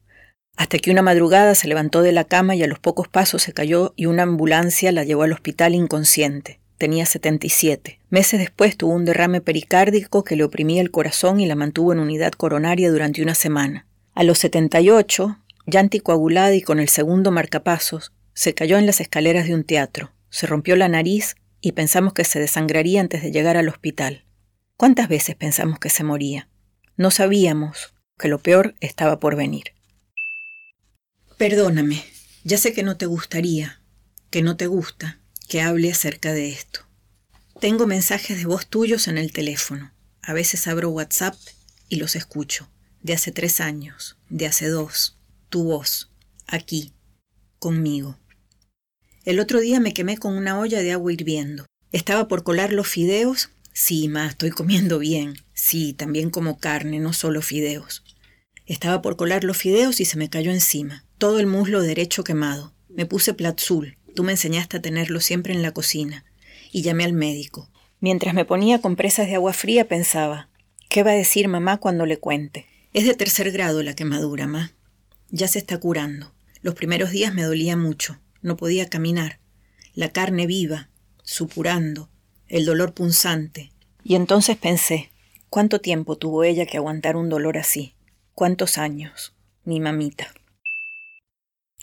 Speaker 7: hasta que una madrugada se levantó de la cama y a los pocos pasos se cayó y una ambulancia la llevó al hospital inconsciente tenía 77. Meses después tuvo un derrame pericárdico que le oprimía el corazón y la mantuvo en unidad coronaria durante una semana. A los 78, ya anticoagulada y con el segundo marcapasos, se cayó en las escaleras de un teatro, se rompió la nariz y pensamos que se desangraría antes de llegar al hospital. ¿Cuántas veces pensamos que se moría? No sabíamos que lo peor estaba por venir. Perdóname, ya sé que no te gustaría, que no te gusta, que hable acerca de esto. Tengo mensajes de voz tuyos en el teléfono. A veces abro WhatsApp y los escucho. De hace tres años, de hace dos. Tu voz, aquí, conmigo. El otro día me quemé con una olla de agua hirviendo. Estaba por colar los fideos. Sí, ma, estoy comiendo bien. Sí, también como carne, no solo fideos. Estaba por colar los fideos y se me cayó encima. Todo el muslo derecho quemado. Me puse platzul, Tú me enseñaste a tenerlo siempre en la cocina. Y llamé al médico. Mientras me ponía compresas de agua fría pensaba, ¿qué va a decir mamá cuando le cuente? Es de tercer grado la quemadura, ma. Ya se está curando. Los primeros días me dolía mucho. No podía caminar. La carne viva, supurando, el dolor punzante. Y entonces pensé, ¿cuánto tiempo tuvo ella que aguantar un dolor así? ¿Cuántos años? Mi mamita.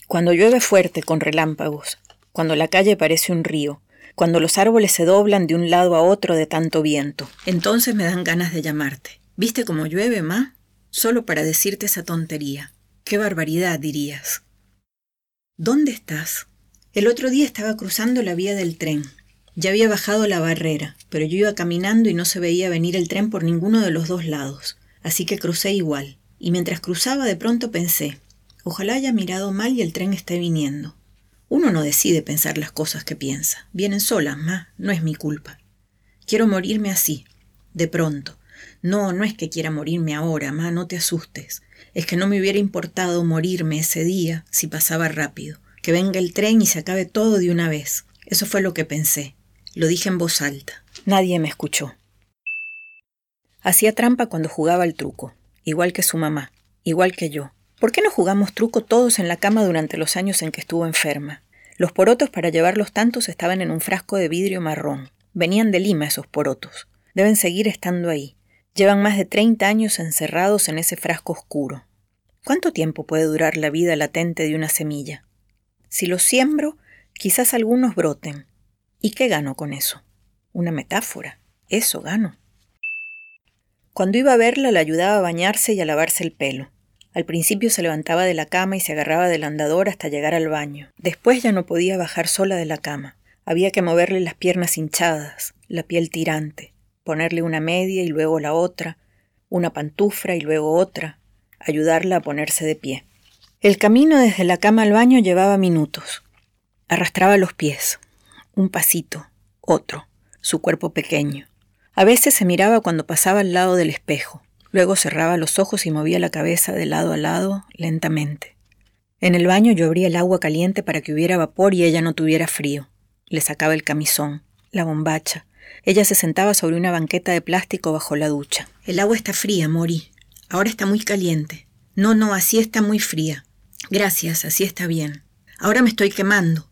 Speaker 7: Cuando llueve fuerte con relámpagos, cuando la calle parece un río, cuando los árboles se doblan de un lado a otro de tanto viento. Entonces me dan ganas de llamarte. ¿Viste cómo llueve, ma? Solo para decirte esa tontería. Qué barbaridad, dirías. ¿Dónde estás? El otro día estaba cruzando la vía del tren. Ya había bajado la barrera, pero yo iba caminando y no se veía venir el tren por ninguno de los dos lados, así que crucé igual. Y mientras cruzaba de pronto pensé, ojalá haya mirado mal y el tren esté viniendo. Uno no decide pensar las cosas que piensa. Vienen solas, ma. No es mi culpa. Quiero morirme así, de pronto. No, no es que quiera morirme ahora, ma, no te asustes. Es que no me hubiera importado morirme ese día si pasaba rápido. Que venga el tren y se acabe todo de una vez. Eso fue lo que pensé. Lo dije en voz alta. Nadie me escuchó. Hacía trampa cuando jugaba al truco, igual que su mamá, igual que yo. ¿Por qué no jugamos truco todos en la cama durante los años en que estuvo enferma? Los porotos para llevar los tantos estaban en un frasco de vidrio marrón. Venían de Lima esos porotos. Deben seguir estando ahí. Llevan más de 30 años encerrados en ese frasco oscuro. ¿Cuánto tiempo puede durar la vida latente de una semilla? Si los siembro, quizás algunos broten. ¿Y qué gano con eso? Una metáfora. Eso gano. Cuando iba a verla, la ayudaba a bañarse y a lavarse el pelo. Al principio se levantaba de la cama y se agarraba del andador hasta llegar al baño. Después ya no podía bajar sola de la cama. Había que moverle las piernas hinchadas, la piel tirante, ponerle una media y luego la otra, una pantufra y luego otra, ayudarla a ponerse de pie. El camino desde la cama al baño llevaba minutos. Arrastraba los pies, un pasito, otro, su cuerpo pequeño. A veces se miraba cuando pasaba al lado del espejo. Luego cerraba los ojos y movía la cabeza de lado a lado lentamente. En el baño yo abría el agua caliente para que hubiera vapor y ella no tuviera frío. Le sacaba el camisón, la bombacha. Ella se sentaba sobre una banqueta de plástico bajo la ducha. El agua está fría, Mori. Ahora está muy caliente. No, no, así está muy fría. Gracias, así está bien. Ahora me estoy quemando.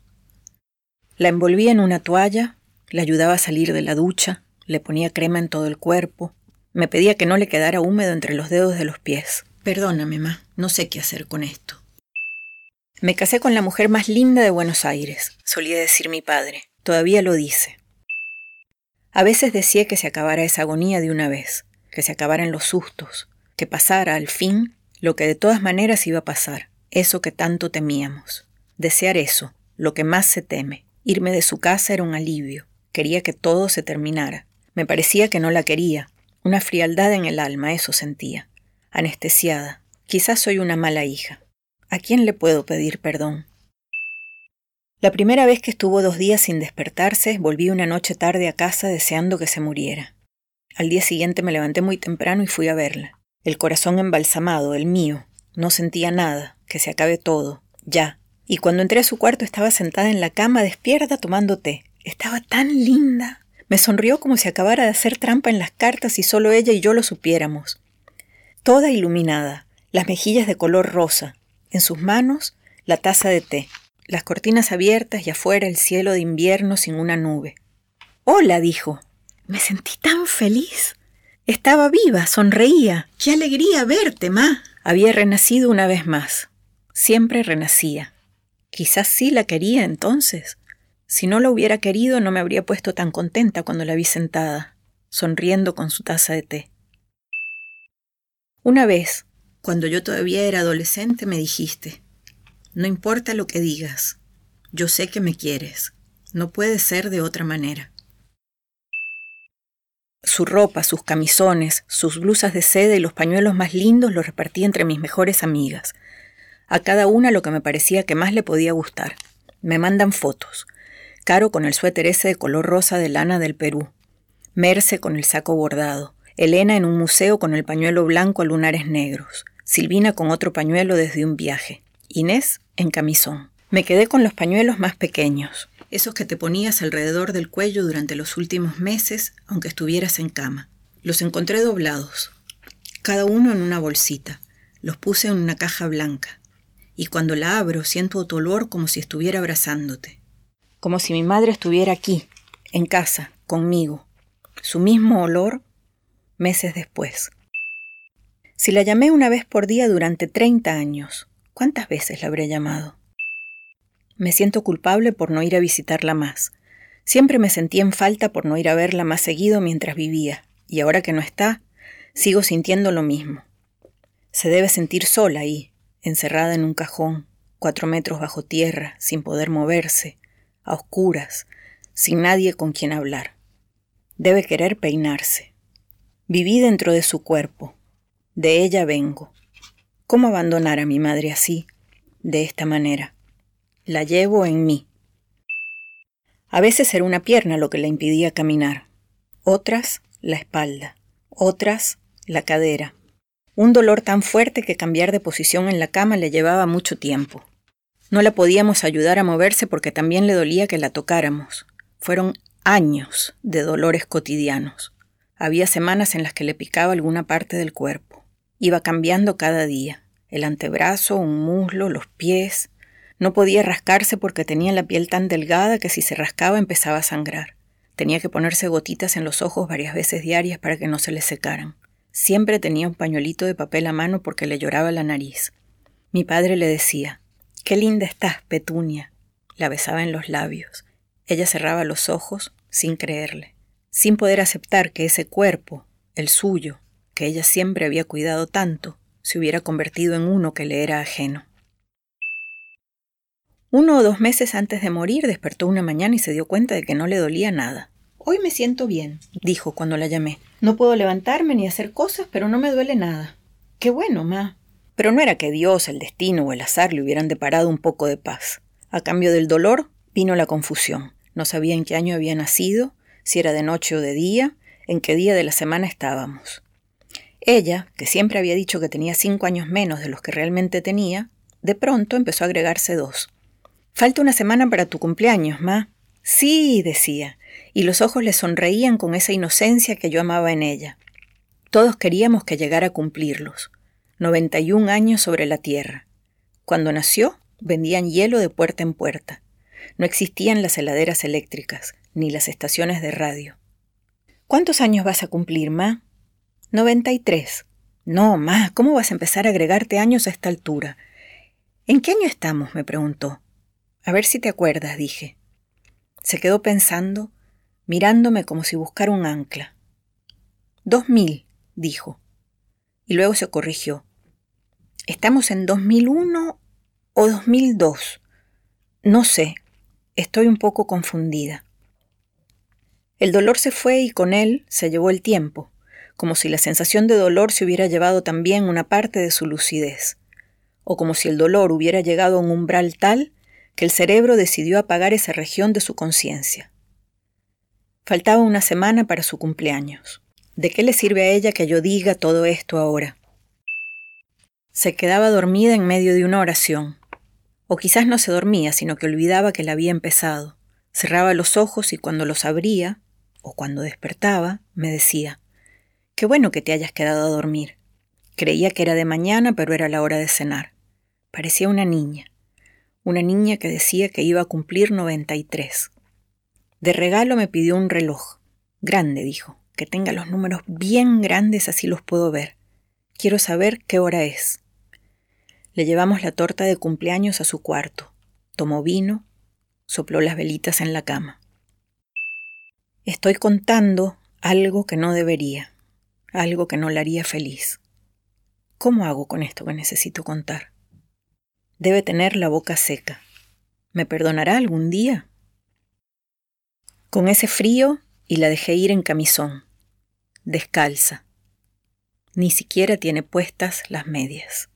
Speaker 7: La envolvía en una toalla, la ayudaba a salir de la ducha, le ponía crema en todo el cuerpo, me pedía que no le quedara húmedo entre los dedos de los pies. Perdóname, ma, no sé qué hacer con esto. Me casé con la mujer más linda de Buenos Aires, solía decir mi padre. Todavía lo dice. A veces decía que se acabara esa agonía de una vez, que se acabaran los sustos, que pasara al fin lo que de todas maneras iba a pasar, eso que tanto temíamos. Desear eso, lo que más se teme. Irme de su casa era un alivio. Quería que todo se terminara. Me parecía que no la quería, una frialdad en el alma, eso sentía. Anestesiada. Quizás soy una mala hija. ¿A quién le puedo pedir perdón? La primera vez que estuvo dos días sin despertarse, volví una noche tarde a casa deseando que se muriera. Al día siguiente me levanté muy temprano y fui a verla. El corazón embalsamado, el mío. No sentía nada, que se acabe todo, ya. Y cuando entré a su cuarto estaba sentada en la cama despierta tomando té. Estaba tan linda. Me sonrió como si acabara de hacer trampa en las cartas y solo ella y yo lo supiéramos. Toda iluminada, las mejillas de color rosa, en sus manos la taza de té, las cortinas abiertas y afuera el cielo de invierno sin una nube. Hola, dijo. Me sentí tan feliz. Estaba viva, sonreía. ¡Qué alegría verte, ma! Había renacido una vez más. Siempre renacía. Quizás sí la quería entonces. Si no lo hubiera querido, no me habría puesto tan contenta cuando la vi sentada, sonriendo con su taza de té. Una vez, cuando yo todavía era adolescente, me dijiste, no importa lo que digas, yo sé que me quieres, no puede ser de otra manera. Su ropa, sus camisones, sus blusas de seda y los pañuelos más lindos los repartí entre mis mejores amigas. A cada una lo que me parecía que más le podía gustar. Me mandan fotos. Caro con el suéter ese de color rosa de lana del Perú, Merce con el saco bordado, Elena en un museo con el pañuelo blanco a lunares negros, Silvina con otro pañuelo desde un viaje, Inés en camisón. Me quedé con los pañuelos más pequeños, esos que te ponías alrededor del cuello durante los últimos meses, aunque estuvieras en cama. Los encontré doblados, cada uno en una bolsita. Los puse en una caja blanca. Y cuando la abro siento tu olor como si estuviera abrazándote como si mi madre estuviera aquí, en casa, conmigo. Su mismo olor meses después. Si la llamé una vez por día durante 30 años, ¿cuántas veces la habré llamado? Me siento culpable por no ir a visitarla más. Siempre me sentí en falta por no ir a verla más seguido mientras vivía, y ahora que no está, sigo sintiendo lo mismo. Se debe sentir sola ahí, encerrada en un cajón, cuatro metros bajo tierra, sin poder moverse, a oscuras, sin nadie con quien hablar. Debe querer peinarse. Viví dentro de su cuerpo. De ella vengo. ¿Cómo abandonar a mi madre así, de esta manera? La llevo en mí. A veces era una pierna lo que la impidía caminar, otras la espalda, otras la cadera. Un dolor tan fuerte que cambiar de posición en la cama le llevaba mucho tiempo. No la podíamos ayudar a moverse porque también le dolía que la tocáramos. Fueron años de dolores cotidianos. Había semanas en las que le picaba alguna parte del cuerpo. Iba cambiando cada día. El antebrazo, un muslo, los pies. No podía rascarse porque tenía la piel tan delgada que si se rascaba empezaba a sangrar. Tenía que ponerse gotitas en los ojos varias veces diarias para que no se le secaran. Siempre tenía un pañuelito de papel a mano porque le lloraba la nariz. Mi padre le decía, Qué linda estás, Petunia. La besaba en los labios. Ella cerraba los ojos sin creerle, sin poder aceptar que ese cuerpo, el suyo, que ella siempre había cuidado tanto se hubiera convertido en uno que le era ajeno. Uno o dos meses antes de morir despertó una mañana y se dio cuenta de que no le dolía nada. Hoy me siento bien, dijo cuando la llamé. No puedo levantarme ni hacer cosas, pero no me duele nada. Qué bueno, ma. Pero no era que Dios, el destino o el azar le hubieran deparado un poco de paz. A cambio del dolor vino la confusión. No sabía en qué año había nacido, si era de noche o de día, en qué día de la semana estábamos. Ella, que siempre había dicho que tenía cinco años menos de los que realmente tenía, de pronto empezó a agregarse dos. Falta una semana para tu cumpleaños, Ma. Sí, decía, y los ojos le sonreían con esa inocencia que yo amaba en ella. Todos queríamos que llegara a cumplirlos. 91 años sobre la tierra. Cuando nació, vendían hielo de puerta en puerta. No existían las heladeras eléctricas, ni las estaciones de radio. ¿Cuántos años vas a cumplir, Ma? 93. No, Ma, ¿cómo vas a empezar a agregarte años a esta altura? ¿En qué año estamos? me preguntó. A ver si te acuerdas, dije. Se quedó pensando, mirándome como si buscara un ancla. Dos mil, dijo. Y luego se corrigió. ¿Estamos en 2001 o 2002? No sé, estoy un poco confundida. El dolor se fue y con él se llevó el tiempo, como si la sensación de dolor se hubiera llevado también una parte de su lucidez, o como si el dolor hubiera llegado a un umbral tal que el cerebro decidió apagar esa región de su conciencia. Faltaba una semana para su cumpleaños. ¿De qué le sirve a ella que yo diga todo esto ahora? Se quedaba dormida en medio de una oración. O quizás no se dormía, sino que olvidaba que la había empezado. Cerraba los ojos y cuando los abría, o cuando despertaba, me decía, Qué bueno que te hayas quedado a dormir. Creía que era de mañana, pero era la hora de cenar. Parecía una niña una niña que decía que iba a cumplir 93. De regalo me pidió un reloj. Grande, dijo, que tenga los números bien grandes así los puedo ver. Quiero saber qué hora es. Le llevamos la torta de cumpleaños a su cuarto. Tomó vino, sopló las velitas en la cama. Estoy contando algo que no debería, algo que no la haría feliz. ¿Cómo hago con esto que necesito contar? Debe tener la boca seca. ¿Me perdonará algún día? Con ese frío y la dejé ir en camisón, descalza. Ni siquiera tiene puestas las medias.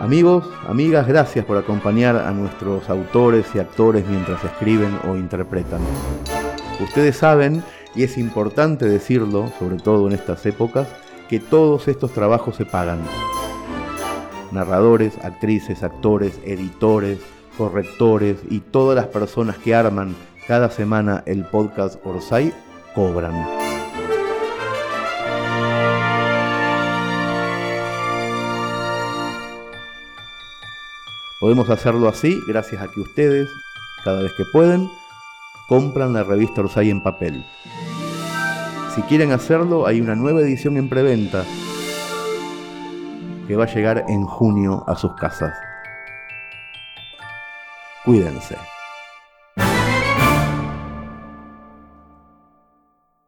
Speaker 1: Amigos, amigas, gracias por acompañar a nuestros autores y actores mientras escriben o interpretan. Ustedes saben, y es importante decirlo, sobre todo en estas épocas, que todos estos trabajos se pagan. Narradores, actrices, actores, editores, correctores y todas las personas que arman cada semana el podcast Orsay cobran. Podemos hacerlo así gracias a que ustedes, cada vez que pueden, compran la revista Orsay en papel. Si quieren hacerlo, hay una nueva edición en preventa que va a llegar en junio a sus casas. Cuídense.